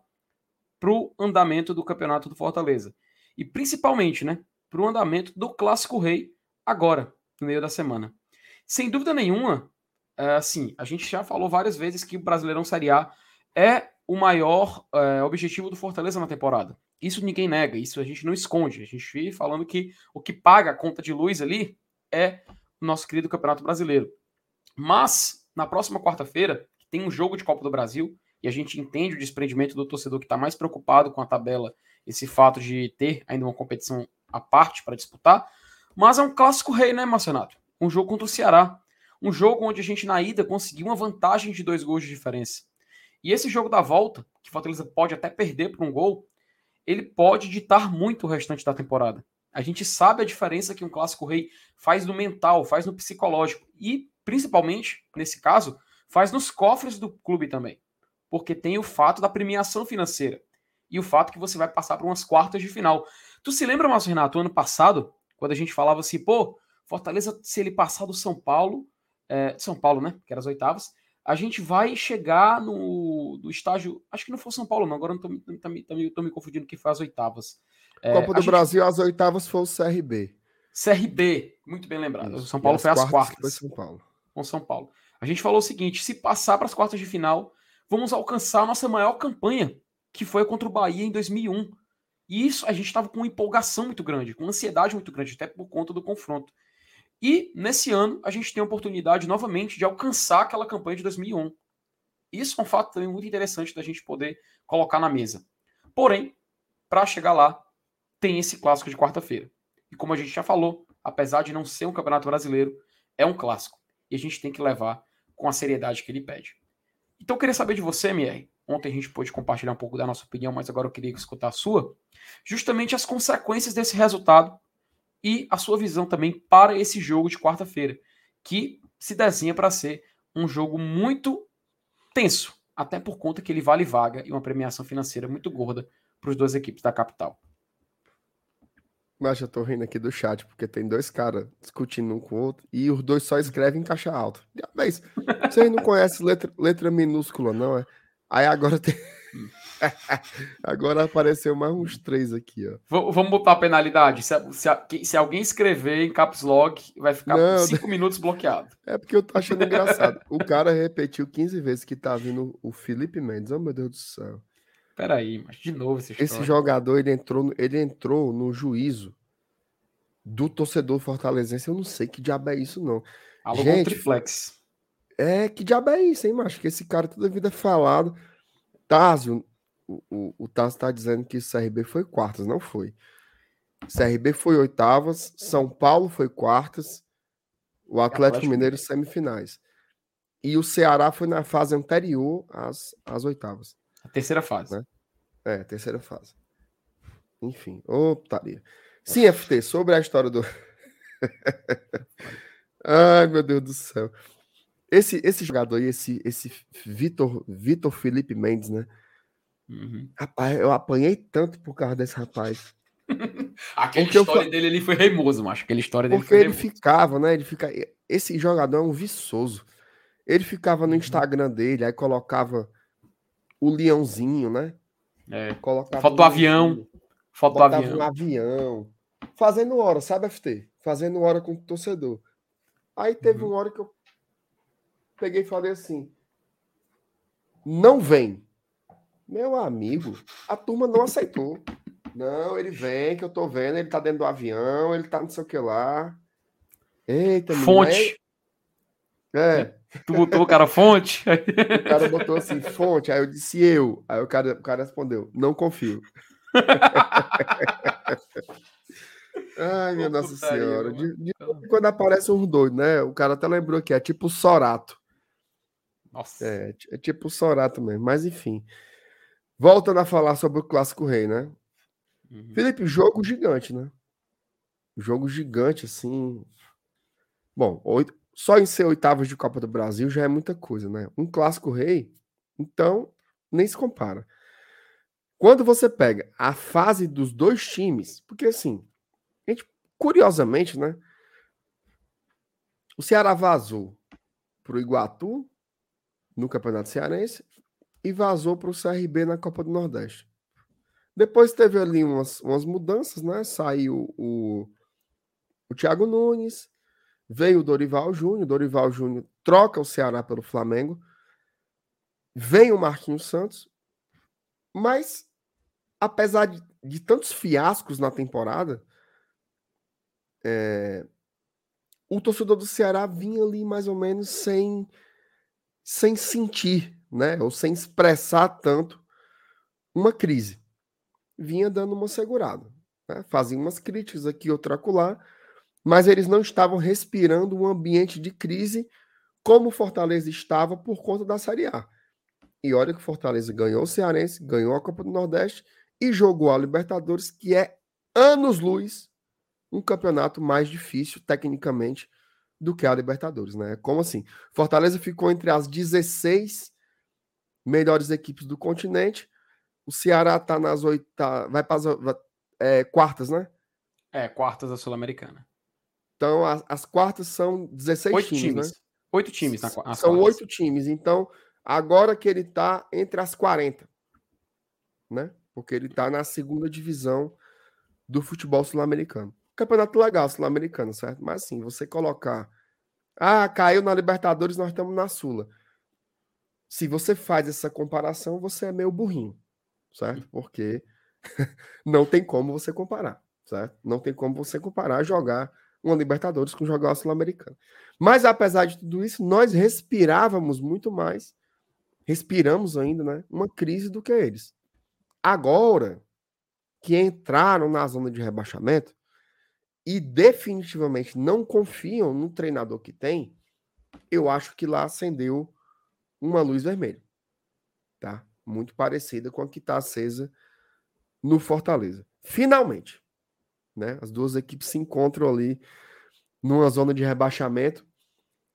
para o andamento do campeonato do Fortaleza. E principalmente, né, para o andamento do Clássico Rei agora, no meio da semana. Sem dúvida nenhuma, é, assim, a gente já falou várias vezes que o Brasileirão Série A é o maior é, objetivo do Fortaleza na temporada. Isso ninguém nega, isso a gente não esconde. A gente vive falando que o que paga a conta de luz ali é o nosso querido Campeonato Brasileiro. Mas, na próxima quarta-feira, tem um jogo de Copa do Brasil, e a gente entende o desprendimento do torcedor que está mais preocupado com a tabela, esse fato de ter ainda uma competição à parte para disputar. Mas é um clássico rei, né, Marcenato? Um jogo contra o Ceará. Um jogo onde a gente, na ida, conseguiu uma vantagem de dois gols de diferença. E esse jogo da volta, que o Fortaleza pode até perder por um gol, ele pode ditar muito o restante da temporada. A gente sabe a diferença que um clássico rei faz no mental, faz no psicológico e, principalmente, nesse caso, faz nos cofres do clube também. Porque tem o fato da premiação financeira e o fato que você vai passar por umas quartas de final. Tu se lembra, Márcio Renato, ano passado, quando a gente falava assim, pô, Fortaleza, se ele passar do São Paulo, é, São Paulo, né, que era as oitavas, a gente vai chegar no, no estágio. Acho que não foi São Paulo, não. Agora não tô, tô, tô, tô me confundindo que foi as oitavas. É, Copa do gente... Brasil, as oitavas foi o CRB. CRB, muito bem lembrado. Isso. São Paulo foi as quartas. Foi São Paulo. Com São Paulo. A gente falou o seguinte: se passar para as quartas de final, vamos alcançar a nossa maior campanha, que foi contra o Bahia em 2001. E isso a gente estava com uma empolgação muito grande, com uma ansiedade muito grande, até por conta do confronto. E nesse ano a gente tem a oportunidade novamente de alcançar aquela campanha de 2001. Isso é um fato também muito interessante da gente poder colocar na mesa. Porém, para chegar lá, tem esse clássico de quarta-feira. E como a gente já falou, apesar de não ser um campeonato brasileiro, é um clássico. E a gente tem que levar com a seriedade que ele pede. Então eu queria saber de você, Mier. Ontem a gente pôde compartilhar um pouco da nossa opinião, mas agora eu queria escutar a sua. Justamente as consequências desse resultado e a sua visão também para esse jogo de quarta-feira, que se desenha para ser um jogo muito tenso, até por conta que ele vale vaga e uma premiação financeira muito gorda para as duas equipes da capital. Mas eu tô rindo aqui do chat, porque tem dois caras discutindo um com o outro e os dois só escrevem em caixa alta. Mas vocês não conhecem letra, letra minúscula, não é? Aí agora tem. [laughs] Agora apareceu mais uns três aqui, ó. vamos botar a penalidade. Se, se, se, alguém escrever em caps lock, vai ficar Não, cinco minutos bloqueado. É porque eu tô achando engraçado. [laughs] o cara repetiu 15 vezes que tá vindo o Felipe Mendes. Oh, meu Deus do céu. Peraí, mas de novo esse Esse jogador, ele entrou, ele entrou no juízo do torcedor fortalezense. Eu não sei que diabo é isso, não. Alô, Gente, triflex. É, que diabo é isso, hein, macho? Que esse cara toda a vida é falado. Tásio, o, o, o Tásio tá dizendo que o CRB foi quartas, não foi. CRB foi oitavas, São Paulo foi quartas, o Atlético, Mineiro semifinais. E o Ceará foi na fase anterior às, às oitavas. A terceira fase. Né? É, a terceira fase. Enfim, optaria. Sim, FT, sobre a história do. [laughs] Ai, meu Deus do céu. Esse, esse jogador aí, esse, esse Vitor, Vitor Felipe Mendes, né? Uhum. Rapaz, eu apanhei tanto por causa desse rapaz. [laughs] Aquela Porque história eu... dele ali foi reimoso, acho. Aquela história dele Porque ele ficava, né? Ele fica... Esse jogador é um viçoso. Ele ficava no uhum. Instagram dele, aí colocava o leãozinho, né? É. Colocava Foto do avião. Foto do avião. um avião. Fazendo hora, sabe, FT? Fazendo hora com o torcedor. Aí teve uhum. uma hora que eu peguei e falei assim: não vem. Meu amigo, a turma não aceitou. Não, ele vem, que eu tô vendo, ele tá dentro do avião, ele tá não sei o que lá. Eita, Fonte. É. Tu botou o cara fonte? O cara botou assim, fonte. Aí eu disse eu. Aí o cara, o cara respondeu, não confio. [laughs] Ai, minha Nossa Senhora. De, de, quando aparece um doido, né? O cara até lembrou que é tipo Sorato. Nossa. É, é tipo o Sorato mesmo, mas enfim. Voltando a falar sobre o Clássico Rei, né? Uhum. Felipe, jogo gigante, né? Jogo gigante, assim. Bom, oito... só em ser oitavas de Copa do Brasil já é muita coisa, né? Um Clássico Rei, então, nem se compara. Quando você pega a fase dos dois times, porque assim, a gente, curiosamente, né? O Ceará vazou pro Iguatu no Campeonato Cearense e vazou para o CRB na Copa do Nordeste. Depois teve ali umas, umas mudanças, né? Saiu o, o Thiago Nunes, veio o Dorival Júnior, Dorival Júnior troca o Ceará pelo Flamengo, vem o Marquinhos Santos, mas apesar de, de tantos fiascos na temporada, é, o torcedor do Ceará vinha ali mais ou menos sem sem sentir, né, ou sem expressar tanto uma crise. Vinha dando uma segurada, né? fazia umas críticas aqui, outra acolá, mas eles não estavam respirando um ambiente de crise como o Fortaleza estava por conta da Série A. E olha que o Fortaleza ganhou o Cearense, ganhou a Copa do Nordeste e jogou a Libertadores, que é anos-luz um campeonato mais difícil tecnicamente do que a Libertadores, né? Como assim? Fortaleza ficou entre as 16 melhores equipes do continente. O Ceará tá nas oitavas, vai para as é, quartas, né? É, quartas da Sul-Americana. Então, as, as, quartas são 16 oito times, times, né? Oito times na na São oito times. Então, agora que ele tá entre as 40, né? Porque ele tá na segunda divisão do futebol sul-americano. Campeonato legal, sul-americano, certo? Mas assim, você colocar. Ah, caiu na Libertadores, nós estamos na Sula. Se você faz essa comparação, você é meio burrinho, certo? Porque [laughs] não tem como você comparar, certo? Não tem como você comparar jogar uma Libertadores com jogar uma Sul-Americana. Mas apesar de tudo isso, nós respirávamos muito mais, respiramos ainda, né? Uma crise do que eles. Agora, que entraram na zona de rebaixamento e definitivamente não confiam no treinador que tem, eu acho que lá acendeu uma luz vermelha, tá? Muito parecida com a que está acesa no Fortaleza. Finalmente, né? As duas equipes se encontram ali numa zona de rebaixamento,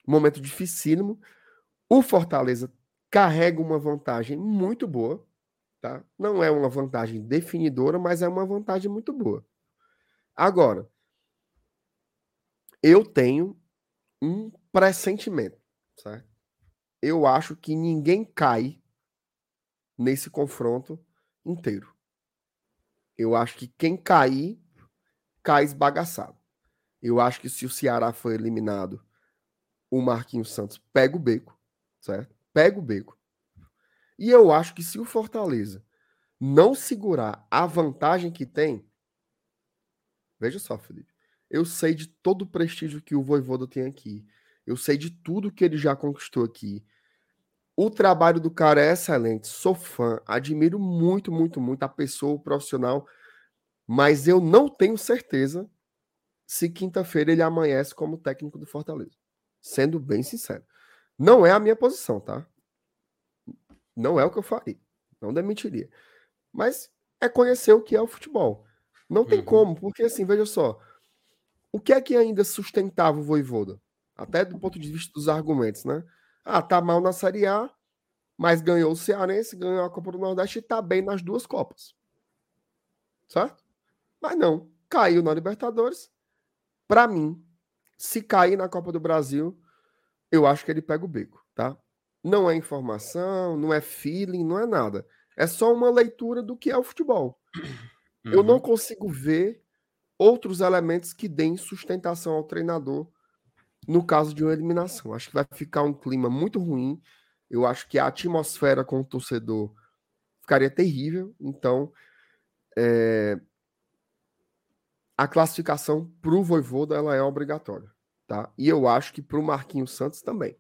momento dificílimo. O Fortaleza carrega uma vantagem muito boa, tá? Não é uma vantagem definidora, mas é uma vantagem muito boa. Agora, eu tenho um pressentimento, certo? Eu acho que ninguém cai nesse confronto inteiro. Eu acho que quem cair, cai esbagaçado. Eu acho que se o Ceará for eliminado, o Marquinhos Santos pega o beco, certo? Pega o beco. E eu acho que se o Fortaleza não segurar a vantagem que tem, veja só, Felipe, eu sei de todo o prestígio que o Voivoda tem aqui. Eu sei de tudo que ele já conquistou aqui. O trabalho do cara é excelente, sou fã, admiro muito, muito, muito a pessoa, o profissional, mas eu não tenho certeza se quinta-feira ele amanhece como técnico do Fortaleza. Sendo bem sincero. Não é a minha posição, tá? Não é o que eu faria. Não demitiria. Mas é conhecer o que é o futebol. Não tem uhum. como, porque assim, veja só. O que é que ainda sustentava o Voivoda? Até do ponto de vista dos argumentos, né? Ah, tá mal na Série A, mas ganhou o Cearense, ganhou a Copa do Nordeste e tá bem nas duas Copas. Certo? Mas não, caiu na Libertadores. Para mim, se cair na Copa do Brasil, eu acho que ele pega o beco, tá? Não é informação, não é feeling, não é nada. É só uma leitura do que é o futebol. Uhum. Eu não uhum. consigo ver outros elementos que deem sustentação ao treinador no caso de uma eliminação. Acho que vai ficar um clima muito ruim. Eu acho que a atmosfera com o torcedor ficaria terrível. Então, é... a classificação para o Voivoda ela é obrigatória. Tá? E eu acho que para o Marquinhos Santos também.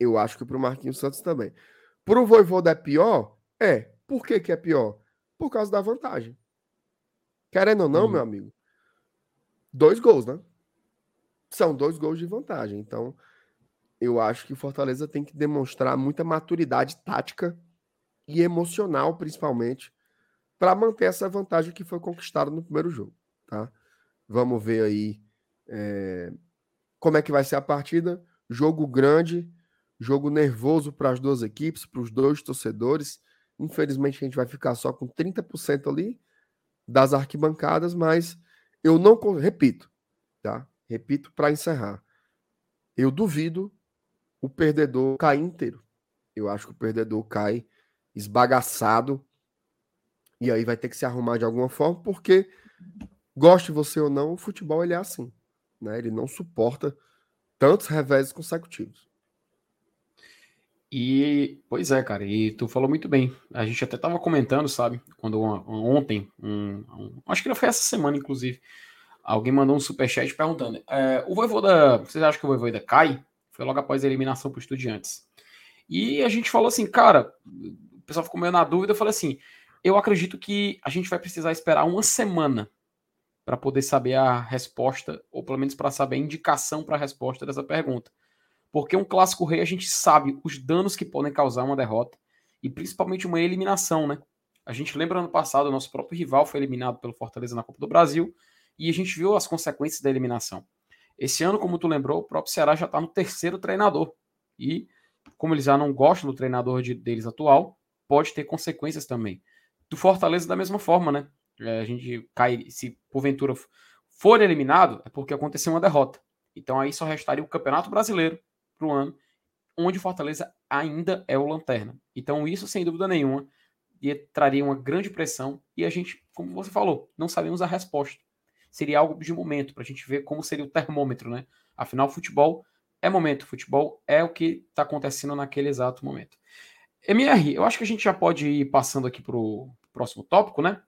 Eu acho que para o Marquinhos Santos também. Para o Voivoda é pior? É. Por que, que é pior? Por causa da vantagem. Querendo ou não, hum. meu amigo, dois gols, né? São dois gols de vantagem. Então, eu acho que o Fortaleza tem que demonstrar muita maturidade tática e emocional, principalmente, para manter essa vantagem que foi conquistada no primeiro jogo, tá? Vamos ver aí é, como é que vai ser a partida. Jogo grande, jogo nervoso para as duas equipes, para os dois torcedores. Infelizmente, a gente vai ficar só com 30% ali das arquibancadas, mas eu não repito, tá? Repito para encerrar. Eu duvido o perdedor cair inteiro. Eu acho que o perdedor cai esbagaçado e aí vai ter que se arrumar de alguma forma, porque goste você ou não, o futebol ele é assim, né? Ele não suporta tantos reveses consecutivos. E, pois é, cara, e tu falou muito bem. A gente até tava comentando, sabe, quando ontem, um, um, acho que foi essa semana, inclusive, alguém mandou um superchat perguntando: é, o Voivoda, vocês acham que o Voivoda cai? Foi logo após a eliminação para Estudiantes. E a gente falou assim, cara, o pessoal ficou meio na dúvida, eu falei assim, eu acredito que a gente vai precisar esperar uma semana para poder saber a resposta, ou pelo menos para saber a indicação para a resposta dessa pergunta. Porque um clássico rei a gente sabe os danos que podem causar uma derrota e principalmente uma eliminação, né? A gente lembra ano passado, o nosso próprio rival foi eliminado pelo Fortaleza na Copa do Brasil e a gente viu as consequências da eliminação. Esse ano, como tu lembrou, o próprio Ceará já está no terceiro treinador e como eles já não gostam do treinador de, deles atual, pode ter consequências também. Do Fortaleza da mesma forma, né? É, a gente cai, se porventura for eliminado, é porque aconteceu uma derrota. Então aí só restaria o Campeonato Brasileiro para o ano, onde o Fortaleza ainda é o lanterna. Então isso, sem dúvida nenhuma, traria uma grande pressão e a gente, como você falou, não sabemos a resposta. Seria algo de momento para a gente ver como seria o termômetro, né? Afinal, futebol é momento, futebol é o que está acontecendo naquele exato momento. MR, eu acho que a gente já pode ir passando aqui para o próximo tópico, né?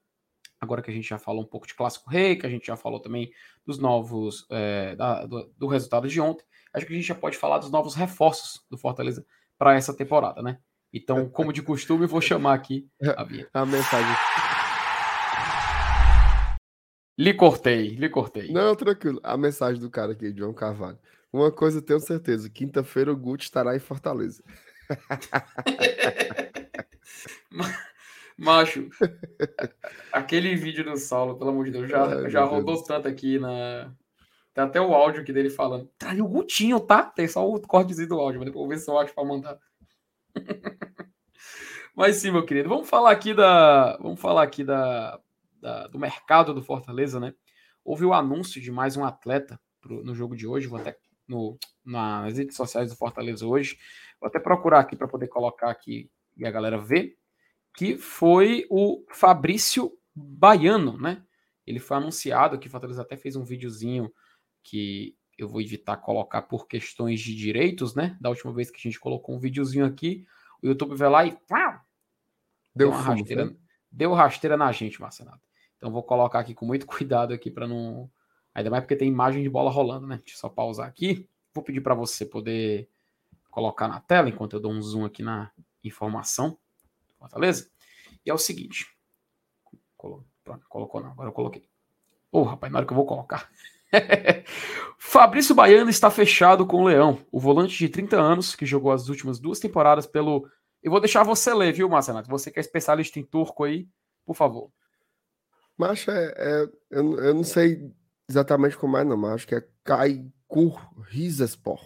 Agora que a gente já falou um pouco de Clássico Rei, que a gente já falou também dos novos, é, da, do, do resultado de ontem acho que a gente já pode falar dos novos reforços do Fortaleza para essa temporada, né? Então, como de costume, vou chamar aqui a [laughs] A mensagem. Lhe cortei, lhe cortei. Não, tranquilo. A mensagem do cara aqui, João Carvalho. Uma coisa eu tenho certeza: quinta-feira o Guti estará em Fortaleza. [laughs] Macho, aquele vídeo do Saulo, pelo amor de Deus, já, Ai, já rodou Deus. tanto aqui na. Tem até o áudio aqui dele falando. Traiu o Gutinho, tá? Tem só o cortezinho do áudio, mas depois vou ver se eu acho pra mandar. [laughs] mas sim, meu querido, vamos falar aqui da. Vamos falar aqui da, da do mercado do Fortaleza, né? Houve o anúncio de mais um atleta pro, no jogo de hoje, vou até no, nas redes sociais do Fortaleza hoje. Vou até procurar aqui para poder colocar aqui e a galera ver que foi o Fabrício Baiano, né? Ele foi anunciado que Fortaleza até fez um videozinho que eu vou evitar colocar por questões de direitos, né? Da última vez que a gente colocou um videozinho aqui, o YouTube vai lá e pá, deu, deu uma fumo, rasteira, né? deu rasteira na gente, Marcenato. Então vou colocar aqui com muito [laughs] cuidado aqui para não, ainda mais porque tem imagem de bola rolando, né? Deixa eu só pausar aqui. Vou pedir para você poder colocar na tela enquanto eu dou um zoom aqui na informação. Fortaleza? E é o seguinte. Colocou não, agora eu coloquei. Ô, oh, rapaz, na hora que eu vou colocar. [laughs] Fabrício Baiano está fechado com o Leão, o volante de 30 anos que jogou as últimas duas temporadas pelo. Eu vou deixar você ler, viu, Marcenato? Você que é especialista em turco aí, por favor. Mas é, é eu, eu, não sei exatamente como é, não, mas acho que é Kaikur Rizespor.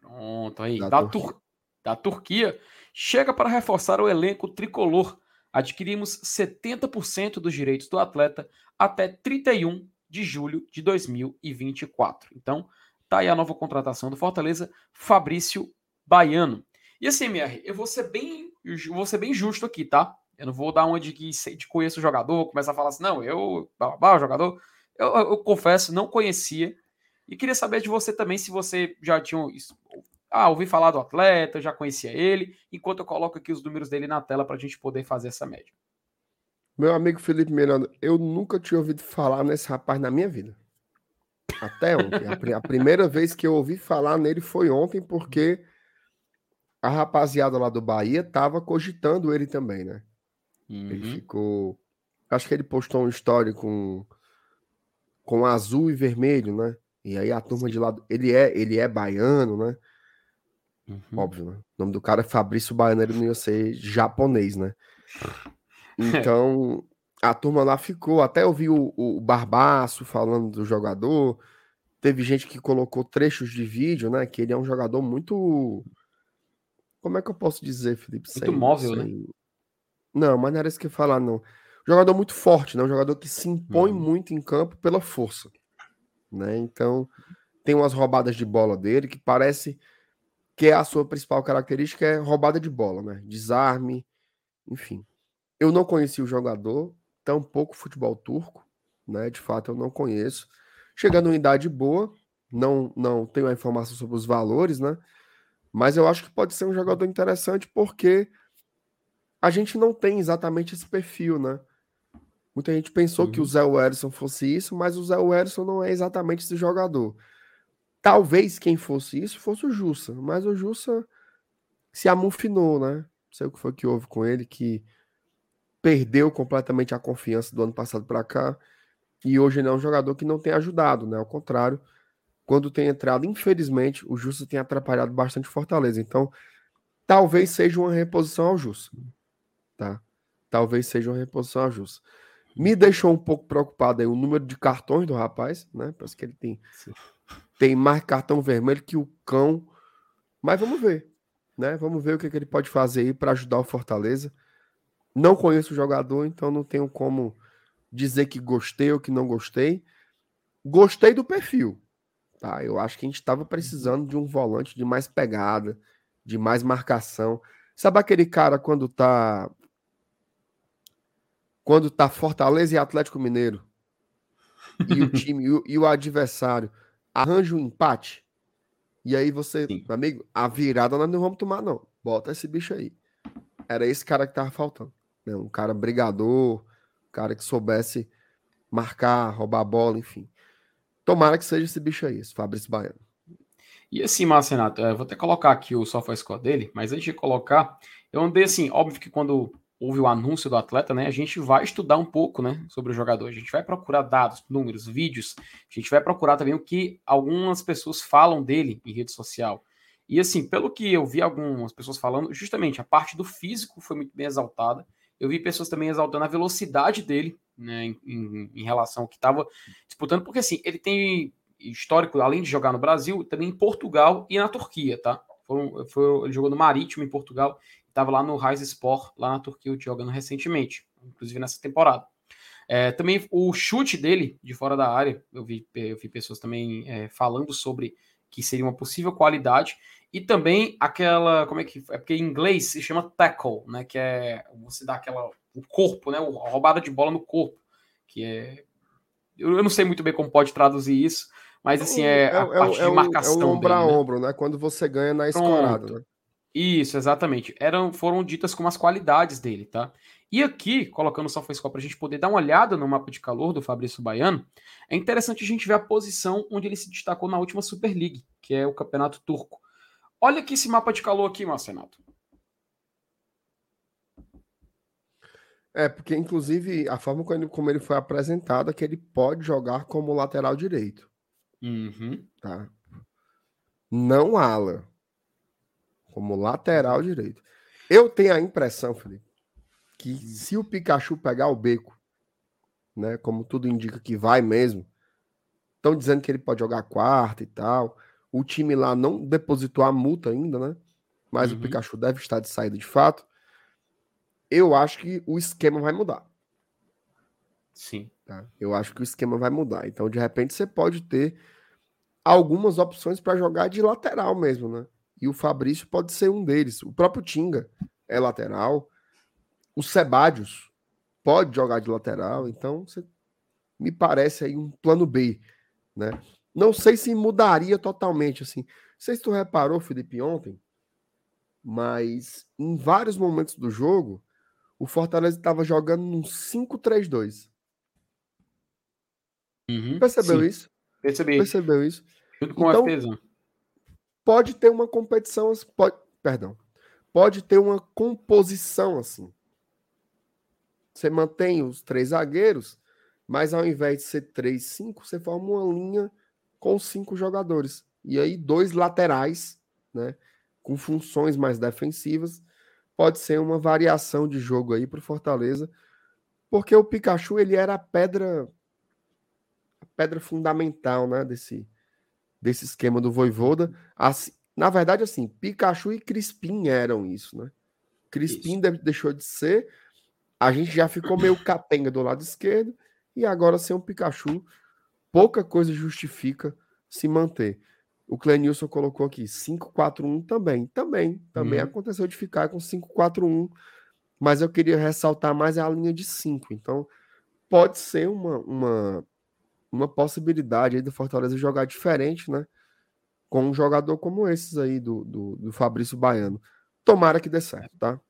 Pronto, aí. Da, da, Turquia. Tur... da Turquia chega para reforçar o elenco tricolor. Adquirimos 70% dos direitos do atleta até 31 de julho de 2024. Então, tá aí a nova contratação do Fortaleza, Fabrício Baiano. E assim, MR, eu vou ser bem, vou ser bem justo aqui, tá? Eu não vou dar uma de que de conheço o jogador, começar a falar assim, não, eu, blá, o jogador. Eu, eu, eu, confesso, não conhecia. E queria saber de você também se você já tinha ah, ouvi falar do atleta, já conhecia ele, enquanto eu coloco aqui os números dele na tela para a gente poder fazer essa média. Meu amigo Felipe Miranda, eu nunca tinha ouvido falar nesse rapaz na minha vida. Até ontem. a, primeira vez que eu ouvi falar nele foi ontem, porque a rapaziada lá do Bahia tava cogitando ele também, né? Uhum. Ele ficou. Acho que ele postou um story com, com azul e vermelho, né? E aí a turma de lá. Ele é, ele é baiano, né? Uhum. Óbvio, né? O nome do cara é Fabrício Baiano, ele não ia ser japonês, né? [laughs] Então, a turma lá ficou. Até eu vi o, o Barbaço falando do jogador. Teve gente que colocou trechos de vídeo, né? Que ele é um jogador muito. Como é que eu posso dizer, Felipe? Muito sem, móvel, sem... né? Não, mas não era isso que eu ia falar, não. Jogador muito forte, né? Um jogador que se impõe uhum. muito em campo pela força. Né? Então, tem umas roubadas de bola dele que parece que é a sua principal característica é roubada de bola, né? Desarme, enfim. Eu não conheci o jogador, tampouco futebol turco, né? De fato, eu não conheço. Chegando em idade boa, não não tenho a informação sobre os valores, né? Mas eu acho que pode ser um jogador interessante porque a gente não tem exatamente esse perfil, né? Muita gente pensou uhum. que o Zé Werson fosse isso, mas o Zé Werson não é exatamente esse jogador. Talvez quem fosse isso fosse o Jussa, mas o Jussa se amufinou, né? Não sei o que foi que houve com ele, que perdeu completamente a confiança do ano passado para cá e hoje ele é um jogador que não tem ajudado, né? Ao contrário, quando tem entrado, infelizmente, o Jussa tem atrapalhado bastante Fortaleza. Então, talvez seja uma reposição ao Jussa, tá? Talvez seja uma reposição ao Jussa. Me deixou um pouco preocupado aí o número de cartões do rapaz, né? Parece que ele tem Sim tem mais cartão vermelho que o cão. Mas vamos ver, né? Vamos ver o que, que ele pode fazer aí para ajudar o Fortaleza. Não conheço o jogador, então não tenho como dizer que gostei ou que não gostei. Gostei do perfil, tá? Eu acho que a gente estava precisando de um volante de mais pegada, de mais marcação. Sabe aquele cara quando tá quando tá Fortaleza e Atlético Mineiro e o time e o, e o adversário arranja um empate. E aí você, Sim. amigo, a virada nós não vamos tomar, não. Bota esse bicho aí. Era esse cara que tava faltando. Né? Um cara brigador, um cara que soubesse marcar, roubar a bola, enfim. Tomara que seja esse bicho aí, esse Fabrício Baiano. E assim, Márcio Renato, eu vou até colocar aqui o software score dele, mas antes de colocar, eu andei assim, óbvio que quando houve o anúncio do atleta, né, a gente vai estudar um pouco, né, sobre o jogador. A gente vai procurar dados, números, vídeos. A gente vai procurar também o que algumas pessoas falam dele em rede social. E assim, pelo que eu vi algumas pessoas falando, justamente a parte do físico foi muito bem exaltada. Eu vi pessoas também exaltando a velocidade dele, né, em, em, em relação ao que estava disputando, porque assim, ele tem histórico, além de jogar no Brasil, também em Portugal e na Turquia, tá? Foi, foi, ele jogou no Marítimo em Portugal, estava lá no Rise Sport, lá na Turquia, jogando recentemente, inclusive nessa temporada. É, também o chute dele de fora da área, eu vi, eu vi pessoas também é, falando sobre que seria uma possível qualidade, e também aquela, como é que é porque em inglês se chama tackle, né, que é você dá aquela o corpo, né, a roubada de bola no corpo, que é eu não sei muito bem como pode traduzir isso, mas assim é, é a é, parte é, de marcação é um ombro dele, a né? ombro, né? Quando você ganha na escorada, né? Isso, exatamente. Eram, foram ditas como as qualidades dele, tá? E aqui, colocando o SofaScore para a gente poder dar uma olhada no mapa de calor do Fabrício Baiano, é interessante a gente ver a posição onde ele se destacou na última Super League, que é o Campeonato Turco. Olha aqui esse mapa de calor aqui, Marcenato. É, porque inclusive a forma como ele, como ele foi apresentado é que ele pode jogar como lateral direito. Uhum. Tá? Não ala. Como lateral direito. Eu tenho a impressão, Felipe, que hum. se o Pikachu pegar o beco, né, como tudo indica que vai mesmo, estão dizendo que ele pode jogar quarta e tal. O time lá não depositou a multa ainda, né? Mas uhum. o Pikachu deve estar de saída de fato. Eu acho que o esquema vai mudar. Sim. Tá? Eu acho que o esquema vai mudar. Então, de repente, você pode ter algumas opções para jogar de lateral mesmo, né? E o Fabrício pode ser um deles. O próprio Tinga é lateral. O Sebadios pode jogar de lateral. Então, você me parece aí um plano B, né? Não sei se mudaria totalmente, assim. Não sei se tu reparou, Felipe, ontem, mas em vários momentos do jogo, o Fortaleza estava jogando num 5-3-2. Uhum, Percebeu sim. isso? Percebi. Percebeu isso? Junto com então, a FPzão. Pode ter uma competição, pode, perdão, pode ter uma composição assim. Você mantém os três zagueiros, mas ao invés de ser três, cinco, você forma uma linha com cinco jogadores. E aí, dois laterais, né? Com funções mais defensivas. Pode ser uma variação de jogo aí para o Fortaleza. Porque o Pikachu, ele era a pedra, a pedra fundamental, né? Desse, desse esquema do Voivoda. Assim, na verdade, assim, Pikachu e Crispim eram isso, né? Crispim isso. deixou de ser. A gente já ficou meio capenga do lado esquerdo. E agora, sem o Pikachu, pouca coisa justifica se manter. O Clenilson colocou aqui 5-4-1 também. Também. Também uhum. aconteceu de ficar com 5-4-1. Mas eu queria ressaltar mais a linha de 5. Então, pode ser uma, uma uma possibilidade aí do Fortaleza jogar diferente, né? Com um jogador como esses aí do, do, do Fabrício Baiano. Tomara que dê certo, tá?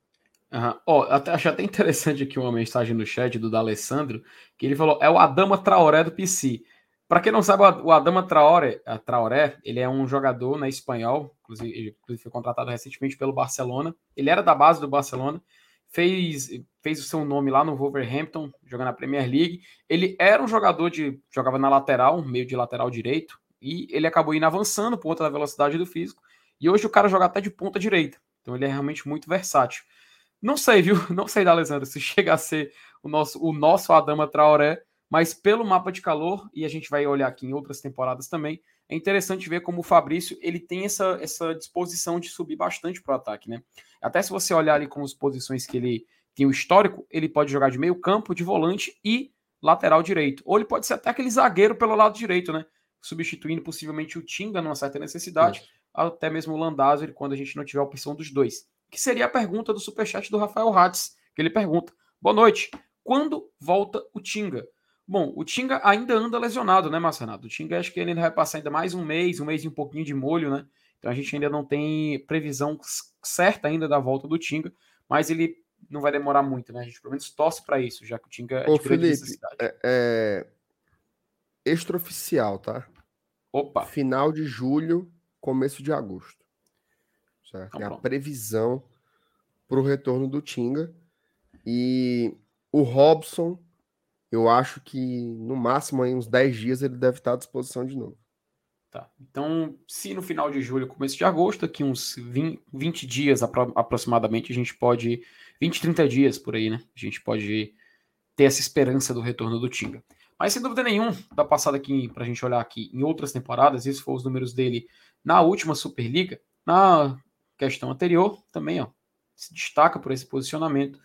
Uhum. Oh, até, achei até interessante aqui uma mensagem no chat do D'Alessandro, que ele falou, é o Adama Traoré do PC. Para quem não sabe, o Adama Traoré, Traoré, ele é um jogador né, espanhol, inclusive, foi contratado recentemente pelo Barcelona. Ele era da base do Barcelona, fez, fez o seu nome lá no Wolverhampton, jogando na Premier League. Ele era um jogador de. jogava na lateral, meio de lateral direito, e ele acabou indo avançando por conta da velocidade do físico. E hoje o cara joga até de ponta direita. Então ele é realmente muito versátil. Não sei, viu? [laughs] Não sei da Alessandro se chega a ser o nosso, o nosso Adama Traoré, mas pelo mapa de calor, e a gente vai olhar aqui em outras temporadas também, é interessante ver como o Fabrício ele tem essa, essa disposição de subir bastante para o ataque, né? Até se você olhar ali com as posições que ele tem o histórico, ele pode jogar de meio campo, de volante e lateral direito. Ou ele pode ser até aquele zagueiro pelo lado direito, né? Substituindo possivelmente o Tinga numa certa necessidade, Isso. até mesmo o Landázuri quando a gente não tiver a opção dos dois. Que seria a pergunta do superchat do Rafael Hatz, que ele pergunta: Boa noite, quando volta o Tinga? Bom, o Tinga ainda anda lesionado, né, Marcenato? O Tinga acho que ele ainda vai passar ainda mais um mês, um mês e um pouquinho de molho, né? Então a gente ainda não tem previsão certa ainda da volta do Tinga, mas ele não vai demorar muito, né? A gente pelo menos torce para isso, já que o Tinga é Ô, de Felipe. É, é... Extraoficial, tá? Opa! Final de julho, começo de agosto. Certo? Então, é a previsão para o retorno do Tinga. E o Robson, eu acho que no máximo aí uns 10 dias ele deve estar à disposição de novo. Tá. Então, se no final de julho, começo de agosto, aqui uns 20, 20 dias apro aproximadamente, a gente pode. 20, 30 dias por aí, né? A gente pode ter essa esperança do retorno do Tinga. Mas sem dúvida nenhuma, dá passada aqui para a gente olhar aqui em outras temporadas, isso foi os números dele na última Superliga, na questão anterior também, ó, se destaca por esse posicionamento.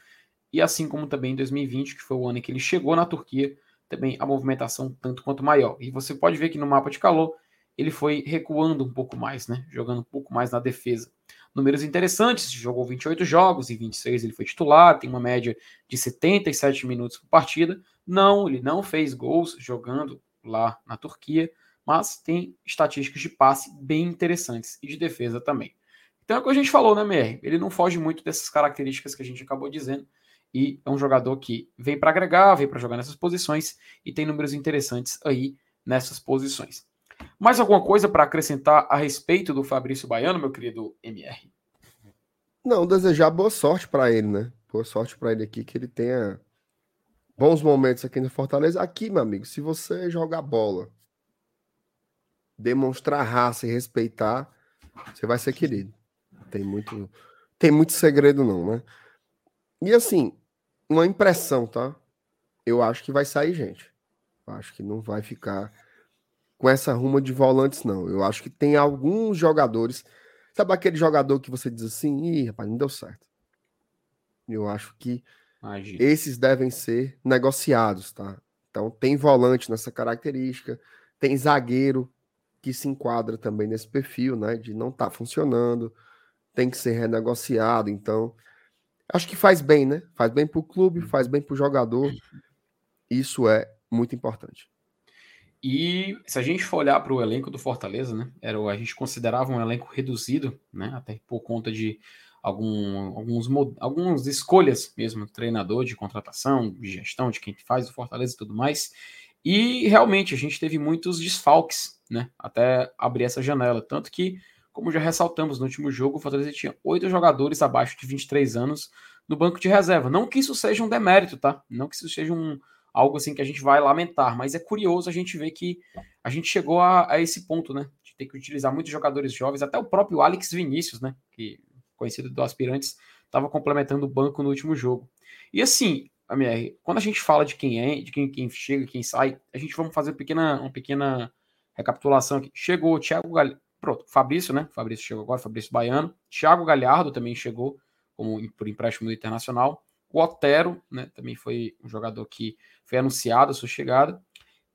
E assim como também em 2020, que foi o ano em que ele chegou na Turquia, também a movimentação tanto quanto maior. E você pode ver que no mapa de calor ele foi recuando um pouco mais, né? Jogando um pouco mais na defesa. Números interessantes, jogou 28 jogos, e 26 ele foi titular, tem uma média de 77 minutos por partida. Não, ele não fez gols jogando lá na Turquia, mas tem estatísticas de passe bem interessantes e de defesa também. Então é o que a gente falou, né, MR? Ele não foge muito dessas características que a gente acabou dizendo. E é um jogador que vem para agregar, vem para jogar nessas posições e tem números interessantes aí nessas posições. Mais alguma coisa para acrescentar a respeito do Fabrício Baiano, meu querido MR? Não, desejar boa sorte para ele, né? Boa sorte para ele aqui, que ele tenha bons momentos aqui no Fortaleza. Aqui, meu amigo, se você jogar bola, demonstrar raça e respeitar, você vai ser querido. Tem muito, tem muito segredo não, né? E assim, uma impressão, tá? Eu acho que vai sair gente. Eu acho que não vai ficar com essa ruma de volantes, não. Eu acho que tem alguns jogadores. Sabe aquele jogador que você diz assim, ih, rapaz, não deu certo. Eu acho que Imagina. esses devem ser negociados, tá? Então tem volante nessa característica, tem zagueiro que se enquadra também nesse perfil, né? De não tá funcionando, tem que ser renegociado. Então, acho que faz bem, né? Faz bem para o clube, faz bem para o jogador. Isso é muito importante. E se a gente for olhar para o elenco do Fortaleza, né, era, a gente considerava um elenco reduzido, né, até por conta de algum, alguns, algumas escolhas mesmo, treinador de contratação, de gestão, de quem faz o Fortaleza e tudo mais. E realmente a gente teve muitos desfalques, né, até abrir essa janela. Tanto que, como já ressaltamos no último jogo, o Fortaleza tinha oito jogadores abaixo de 23 anos no banco de reserva. Não que isso seja um demérito, tá? Não que isso seja um, algo assim que a gente vai lamentar, mas é curioso a gente ver que a gente chegou a, a esse ponto, né? De ter que utilizar muitos jogadores jovens, até o próprio Alex Vinícius, né? Que conhecido do Aspirantes, estava complementando o banco no último jogo. E assim, MR, quando a gente fala de quem é, de quem, quem chega, quem sai, a gente vamos fazer uma pequena, uma pequena recapitulação aqui. Chegou o Thiago Galhardo, pronto, Fabrício, né? Fabrício chegou agora, Fabrício Baiano. Thiago Galhardo também chegou como por empréstimo do Internacional. O Otero, né, também foi um jogador que foi anunciado a sua chegada.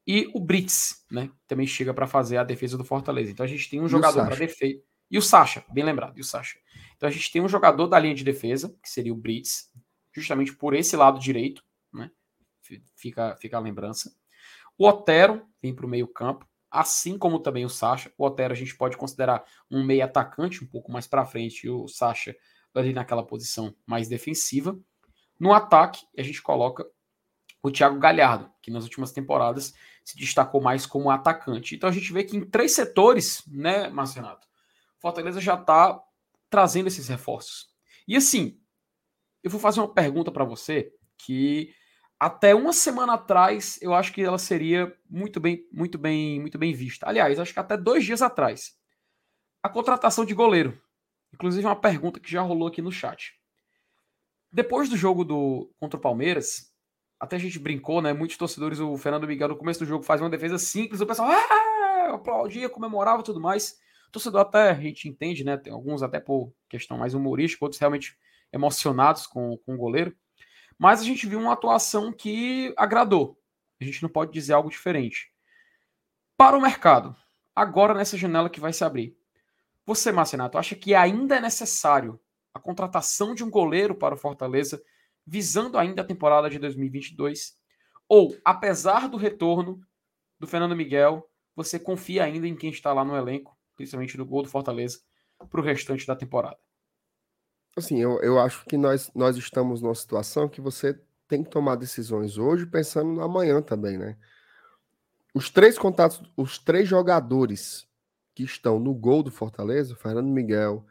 E o Brits, né, também chega para fazer a defesa do Fortaleza. Então a gente tem um e jogador para defesa. E o Sacha, bem lembrado, e o Sacha. Então a gente tem um jogador da linha de defesa, que seria o Brits, justamente por esse lado direito, né? Fica, fica a lembrança. O Otero vem para o meio-campo, assim como também o Sacha. O Otero a gente pode considerar um meio atacante, um pouco mais para frente, e o Sacha ali naquela posição mais defensiva. No ataque, a gente coloca o Thiago Galhardo, que nas últimas temporadas se destacou mais como atacante. Então a gente vê que em três setores, né, Marcenato, Fortaleza já está trazendo esses reforços. E assim, eu vou fazer uma pergunta para você que até uma semana atrás eu acho que ela seria muito bem, muito bem, muito bem vista. Aliás, acho que até dois dias atrás. A contratação de goleiro. Inclusive uma pergunta que já rolou aqui no chat. Depois do jogo do contra o Palmeiras, até a gente brincou, né? Muitos torcedores, o Fernando Miguel no começo do jogo faz uma defesa simples, o pessoal ah, aplaudia, comemorava tudo mais. O torcedor até a gente entende, né? Tem alguns até por questão mais humorística, outros realmente emocionados com, com o goleiro. Mas a gente viu uma atuação que agradou. A gente não pode dizer algo diferente. Para o mercado, agora nessa janela que vai se abrir, você, Marcenato, acha que ainda é necessário a contratação de um goleiro para o Fortaleza, visando ainda a temporada de 2022? Ou, apesar do retorno do Fernando Miguel, você confia ainda em quem está lá no elenco, principalmente no gol do Fortaleza, para o restante da temporada? Assim, eu, eu acho que nós, nós estamos numa situação que você tem que tomar decisões hoje pensando no amanhã também, né? Os três contatos, os três jogadores que estão no gol do Fortaleza, Fernando Miguel,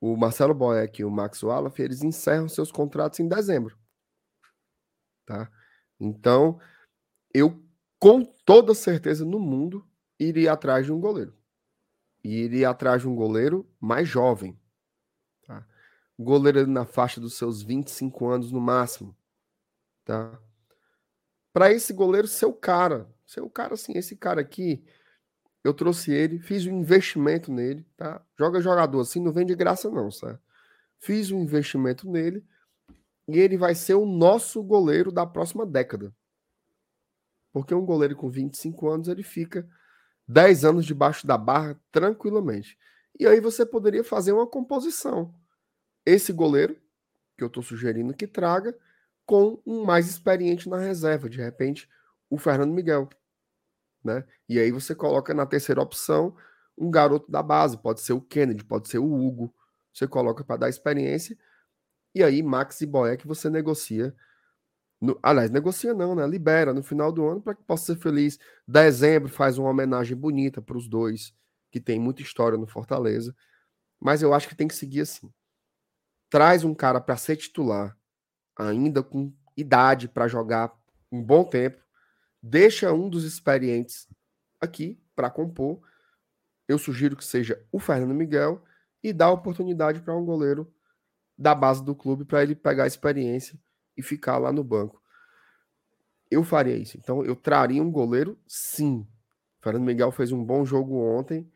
o Marcelo Boeck e o Max Wallace, eles encerram seus contratos em dezembro. tá? Então, eu com toda certeza no mundo iria atrás de um goleiro. E iria atrás de um goleiro mais jovem? Goleiro na faixa dos seus 25 anos no máximo, tá? Para esse goleiro ser o cara, ser o cara assim, esse cara aqui, eu trouxe ele, fiz um investimento nele, tá? Joga jogador assim, não vem de graça não, certo? Fiz um investimento nele e ele vai ser o nosso goleiro da próxima década. Porque um goleiro com 25 anos, ele fica 10 anos debaixo da barra tranquilamente. E aí você poderia fazer uma composição. Esse goleiro, que eu estou sugerindo que traga, com um mais experiente na reserva, de repente, o Fernando Miguel né? E aí você coloca na terceira opção um garoto da base, pode ser o Kennedy, pode ser o Hugo, você coloca para dar experiência, e aí Max e Boeck você negocia. No, aliás, negocia não, né? Libera no final do ano para que possa ser feliz. Dezembro faz uma homenagem bonita para os dois, que tem muita história no Fortaleza. Mas eu acho que tem que seguir assim. Traz um cara para ser titular, ainda com idade para jogar um bom tempo, deixa um dos experientes aqui para compor. Eu sugiro que seja o Fernando Miguel e dá oportunidade para um goleiro da base do clube para ele pegar a experiência e ficar lá no banco. Eu faria isso. Então eu traria um goleiro, sim. Fernando Miguel fez um bom jogo ontem,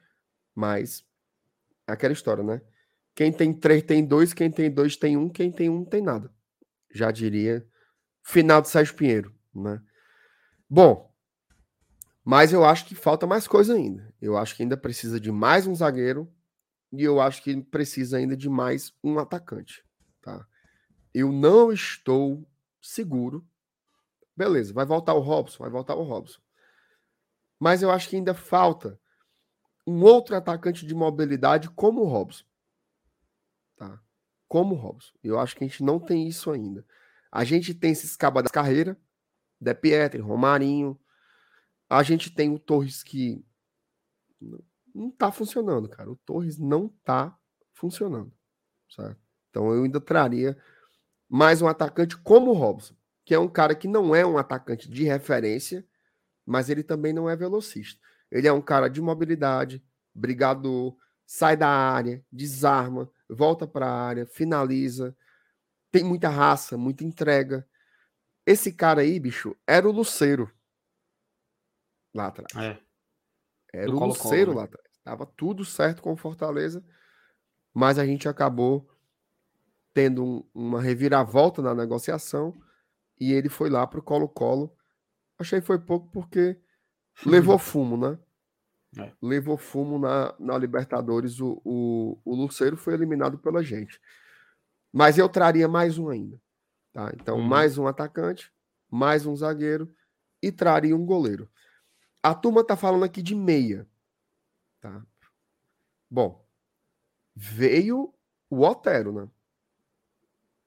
mas é aquela história, né? Quem tem três tem dois, quem tem dois tem um, quem tem um tem nada. Já diria final de Sérgio Pinheiro, né? Bom, mas eu acho que falta mais coisa ainda. Eu acho que ainda precisa de mais um zagueiro e eu acho que precisa ainda de mais um atacante, tá? Eu não estou seguro. Beleza, vai voltar o Robson, vai voltar o Robson. Mas eu acho que ainda falta um outro atacante de mobilidade como o Robson. Como o Robson. Eu acho que a gente não tem isso ainda. A gente tem esses cabas da carreira, de Pietri, Romarinho. A gente tem o Torres que não tá funcionando, cara. O Torres não tá funcionando, certo? Então eu ainda traria mais um atacante como o Robson, que é um cara que não é um atacante de referência, mas ele também não é velocista. Ele é um cara de mobilidade, brigador, sai da área, desarma, volta para a área, finaliza, tem muita raça, muita entrega. Esse cara aí, bicho, era o Luceiro. Lá atrás. É. Era Do o Luceiro né? lá atrás. Tava tudo certo com o Fortaleza, mas a gente acabou tendo um, uma reviravolta na negociação e ele foi lá pro Colo-Colo. Achei que foi pouco porque [laughs] levou fumo, né? É. Levou fumo na, na Libertadores. O, o, o Luceiro foi eliminado pela gente. Mas eu traria mais um ainda. Tá? Então, uhum. mais um atacante, mais um zagueiro e traria um goleiro. A turma tá falando aqui de meia. Tá? Bom, veio o Otero, né?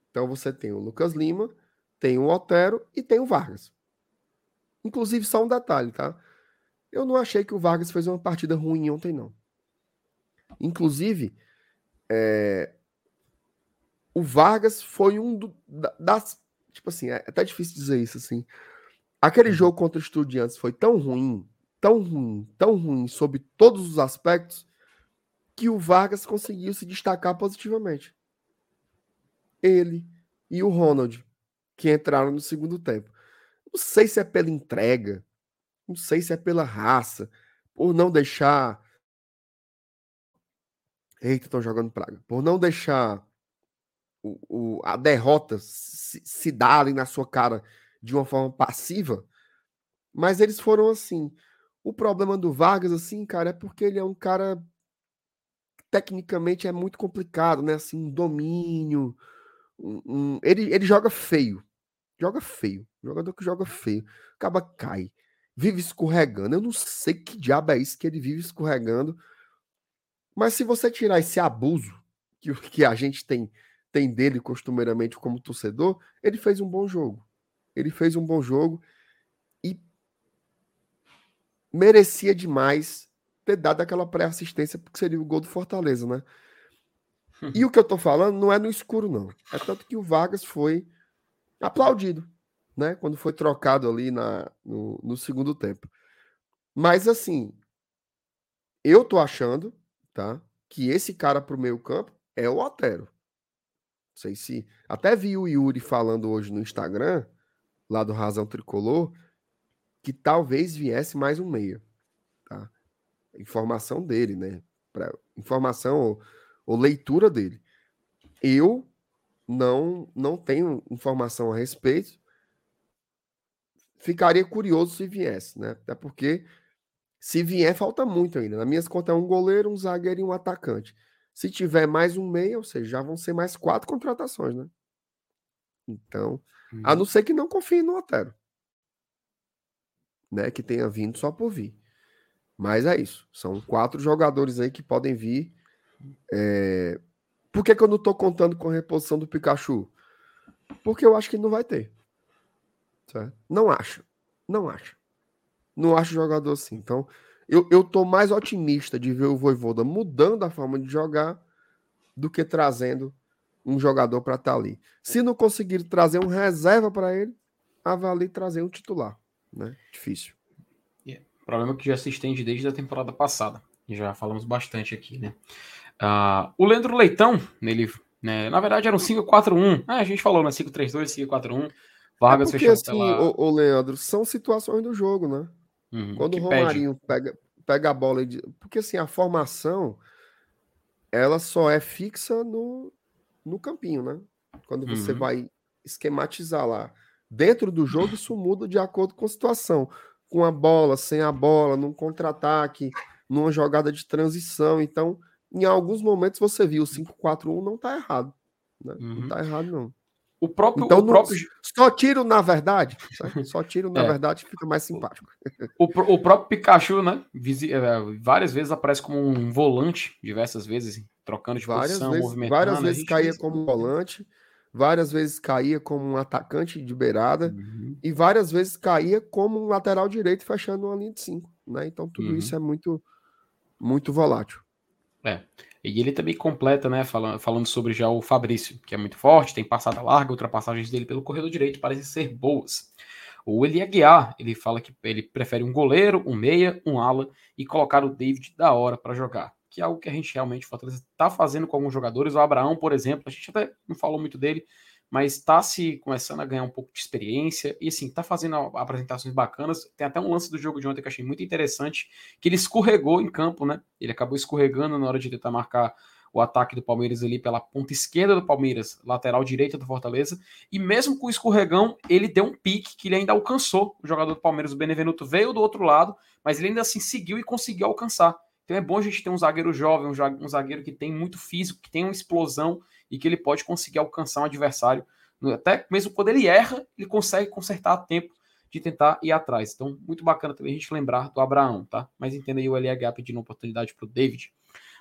Então você tem o Lucas Lima, tem o Otero e tem o Vargas. Inclusive, só um detalhe, tá? Eu não achei que o Vargas fez uma partida ruim ontem, não. Inclusive, é, o Vargas foi um do, das. Tipo assim, é até difícil dizer isso assim. Aquele uhum. jogo contra o Estudiantes foi tão ruim, tão ruim, tão ruim, sob todos os aspectos, que o Vargas conseguiu se destacar positivamente. Ele e o Ronald, que entraram no segundo tempo. Não sei se é pela entrega, não sei se é pela raça, por não deixar. Eita, estão jogando praga. Por não deixar o, o, a derrota se, se ali na sua cara de uma forma passiva, mas eles foram assim. O problema do Vargas, assim, cara, é porque ele é um cara tecnicamente é muito complicado, né? Assim, um domínio. Um, um... Ele, ele joga feio. Joga feio. Jogador que joga feio. Acaba cai. Vive escorregando. Eu não sei que diabo é isso que ele vive escorregando. Mas se você tirar esse abuso que, que a gente tem tem dele costumeiramente como torcedor, ele fez um bom jogo. Ele fez um bom jogo e merecia demais ter dado aquela pré-assistência, porque seria o gol do Fortaleza, né? E o que eu tô falando não é no escuro, não. É tanto que o Vargas foi aplaudido. Né? Quando foi trocado ali na, no, no segundo tempo. Mas assim, eu tô achando, tá? Que esse cara pro meio campo é o Otero. Não sei se. Até vi o Yuri falando hoje no Instagram, lá do Razão Tricolor, que talvez viesse mais um meia. Tá? Informação dele, né? Pra, informação ou, ou leitura dele. Eu não, não tenho informação a respeito. Ficaria curioso se viesse, né? Até porque se vier, falta muito ainda. Na minhas contas é um goleiro, um zagueiro e um atacante. Se tiver mais um meia, ou seja, já vão ser mais quatro contratações, né? Então, uhum. a não ser que não confie no Otero. Né? Que tenha vindo só por vir. Mas é isso. São quatro jogadores aí que podem vir. É... Por que, que eu não estou contando com a reposição do Pikachu? Porque eu acho que não vai ter. Certo? Não acho. Não acho. Não acho jogador assim. Então, eu, eu tô mais otimista de ver o Voivoda mudando a forma de jogar do que trazendo um jogador para estar tá ali. Se não conseguir trazer um reserva para ele, avalie trazer um titular. Né? Difícil. Yeah. O problema é que já se estende desde a temporada passada. Já falamos bastante aqui, né? Uh, o Leandro Leitão, ele, né, na verdade era um 5-4-1. Ah, a gente falou, né? 5-3-2, 5-4-1. Vargas é porque, fechou assim, pela... o, o Leandro, são situações do jogo, né? Uhum, Quando o Romarinho pega, pega a bola. De... Porque assim, a formação ela só é fixa no, no campinho, né? Quando você uhum. vai esquematizar lá. Dentro do jogo, isso muda de acordo com a situação. Com a bola, sem a bola, num contra-ataque, numa jogada de transição. Então, em alguns momentos você viu o 5-4-1 não tá errado. Né? Uhum. Não tá errado, não. O próprio. Então, o próprio... Só tiro na verdade. Só tiro na [laughs] é. verdade fica mais simpático. [laughs] O, o próprio Pikachu, né? É, várias vezes aparece como um volante, diversas vezes, trocando de várias posição, vezes, movimentando. Várias vezes caía como volante, várias vezes caía como um atacante de beirada, uhum. e várias vezes caía como um lateral direito, fechando uma linha de cinco. Né? Então, tudo uhum. isso é muito, muito volátil. É. E ele também completa, né, falando, falando sobre já o Fabrício, que é muito forte, tem passada larga, ultrapassagens dele pelo corredor direito parecem ser boas. O Eli Aguiar, ele fala que ele prefere um goleiro, um meia, um ala e colocar o David da hora para jogar, que é algo que a gente realmente está fazendo com alguns jogadores. O Abraão, por exemplo, a gente até não falou muito dele, mas está se começando a ganhar um pouco de experiência e assim, está fazendo apresentações bacanas. Tem até um lance do jogo de ontem que achei muito interessante, que ele escorregou em campo, né? Ele acabou escorregando na hora de tentar marcar o ataque do Palmeiras ali pela ponta esquerda do Palmeiras, lateral direita do Fortaleza, e mesmo com o escorregão, ele deu um pique que ele ainda alcançou. O jogador do Palmeiras, o Benevenuto, veio do outro lado, mas ele ainda assim seguiu e conseguiu alcançar. Então é bom a gente ter um zagueiro jovem, um zagueiro que tem muito físico, que tem uma explosão e que ele pode conseguir alcançar um adversário. Até mesmo quando ele erra, ele consegue consertar a tempo de tentar ir atrás. Então, muito bacana também a gente lembrar do Abraão, tá? Mas entenda aí o LH pedindo oportunidade para o David.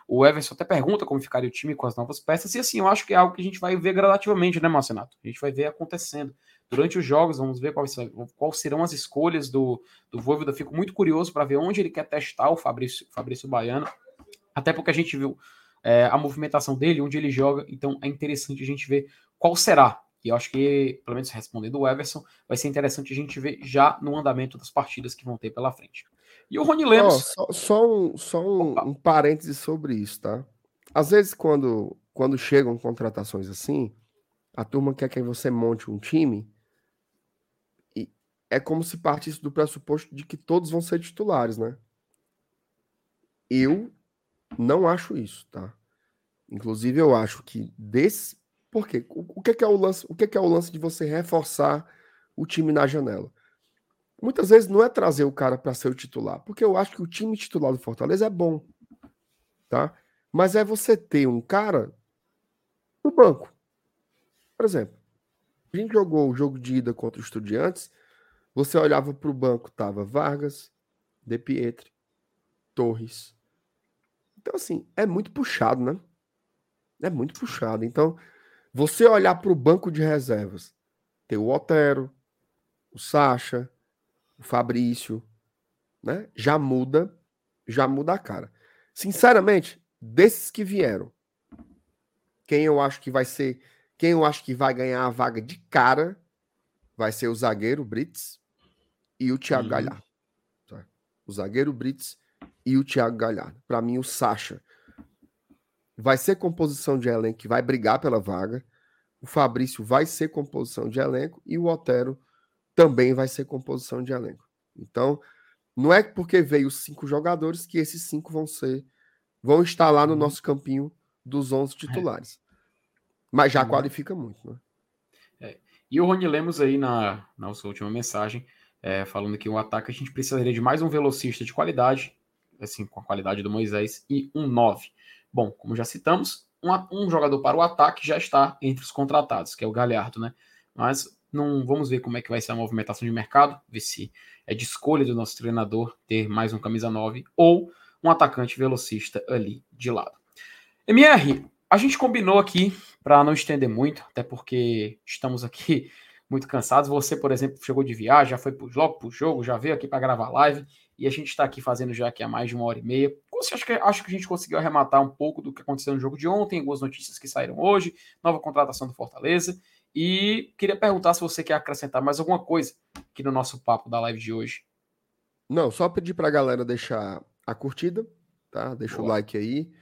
O Everson até pergunta como ficaria o time com as novas peças, e assim, eu acho que é algo que a gente vai ver gradativamente, né, Marcenato? A gente vai ver acontecendo. Durante os jogos, vamos ver quais, quais serão as escolhas do, do Voivoda. Fico muito curioso para ver onde ele quer testar o Fabrício, Fabrício Baiano, até porque a gente viu é, a movimentação dele, onde ele joga. Então é interessante a gente ver qual será. E eu acho que, pelo menos respondendo o Everson, vai ser interessante a gente ver já no andamento das partidas que vão ter pela frente. E o Rony Lemos. Oh, só, só, um, só um, um parêntese sobre isso, tá? Às vezes, quando, quando chegam contratações assim, a turma quer que você monte um time e é como se partisse do pressuposto de que todos vão ser titulares, né? Eu não acho isso, tá? Inclusive, eu acho que desse. Por quê? O, que, é, o lance? O que é o lance de você reforçar o time na janela? Muitas vezes não é trazer o cara para ser o titular, porque eu acho que o time titular do Fortaleza é bom, tá? Mas é você ter um cara no banco. Por exemplo, a gente jogou o jogo de ida contra os Estudiantes, você olhava para o banco, tava Vargas, De Pietri, Torres, então, assim, é muito puxado, né? É muito puxado. Então, você olhar para o banco de reservas, ter o Otero, o Sacha, o Fabrício, né? Já muda, já muda a cara. Sinceramente, desses que vieram, quem eu acho que vai ser, quem eu acho que vai ganhar a vaga de cara vai ser o zagueiro Brits e o Thiago uhum. Galhardo. Tá? O zagueiro Brits e o Thiago Galhardo. Para mim, o Sacha vai ser composição de elenco que vai brigar pela vaga. O Fabrício vai ser composição de elenco e o Otero também vai ser composição de elenco. Então, não é porque veio cinco jogadores que esses cinco vão ser vão estar lá no uhum. nosso campinho dos 11 titulares. Mas já uhum. qualifica muito, né? É. E o Rony Lemos aí na, na sua última mensagem, é, falando que o ataque a gente precisaria de mais um velocista de qualidade, assim, com a qualidade do Moisés, e um 9. Bom, como já citamos, um, um jogador para o ataque já está entre os contratados, que é o Galhardo, né? Mas não vamos ver como é que vai ser a movimentação de mercado, ver se é de escolha do nosso treinador ter mais um camisa 9 ou um atacante velocista ali de lado. MR, a gente combinou aqui para não estender muito, até porque estamos aqui muito cansados. Você, por exemplo, chegou de viagem, já foi logo para o jogo, já veio aqui para gravar live e a gente está aqui fazendo já aqui há mais de uma hora e meia. Acho que, acho que a gente conseguiu arrematar um pouco do que aconteceu no jogo de ontem, algumas notícias que saíram hoje, nova contratação do Fortaleza. E queria perguntar se você quer acrescentar mais alguma coisa aqui no nosso papo da live de hoje. Não, só pedir para a galera deixar a curtida, tá? Deixa Boa. o like aí.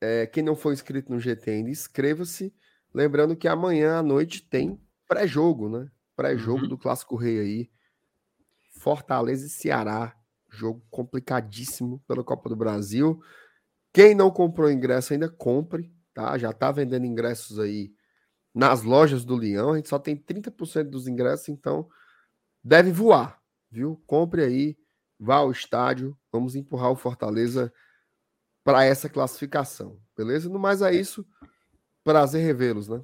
É, quem não for inscrito no GT ainda, inscreva-se. Lembrando que amanhã à noite tem pré-jogo, né? Pré-jogo uhum. do Clássico Rei aí. Fortaleza e Ceará. Jogo complicadíssimo pela Copa do Brasil. Quem não comprou ingresso ainda compre, tá? Já tá vendendo ingressos aí nas lojas do Leão. A gente só tem 30% dos ingressos, então deve voar, viu? Compre aí, vá ao estádio, vamos empurrar o Fortaleza para essa classificação, beleza? No mais é isso. Prazer revê-los, né?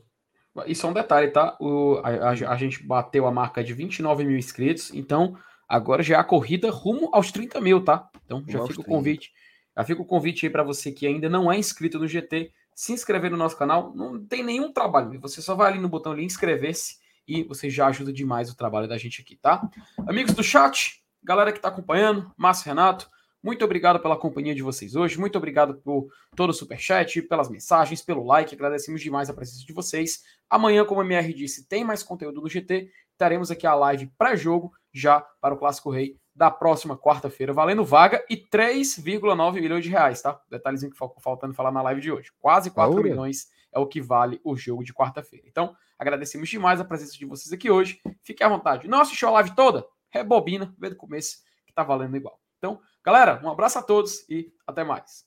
E só um detalhe, tá? O, a, a, a, gente bateu a marca de 29 mil inscritos, então agora já é a corrida rumo aos 30 mil, tá? Então já fica o convite. Já fica o convite aí para você que ainda não é inscrito no GT, se inscrever no nosso canal. Não tem nenhum trabalho, você só vai ali no botão ali inscrever-se e você já ajuda demais o trabalho da gente aqui, tá? Amigos do chat, galera que está acompanhando, Márcio Renato, muito obrigado pela companhia de vocês hoje. Muito obrigado por todo o superchat, pelas mensagens, pelo like. Agradecemos demais a presença de vocês. Amanhã, como a MR disse, tem mais conteúdo do GT. Teremos aqui a live pré-jogo já para o Clássico Rei da próxima quarta-feira, valendo vaga e 3,9 milhões de reais, tá? Detalhezinho que faltando falar na live de hoje. Quase 4 Paula. milhões é o que vale o jogo de quarta-feira. Então, agradecemos demais a presença de vocês aqui hoje. Fique à vontade. Não assistiu a live toda? Rebobina, vê do começo, que tá valendo igual. Então, galera, um abraço a todos e até mais.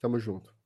Tamo junto.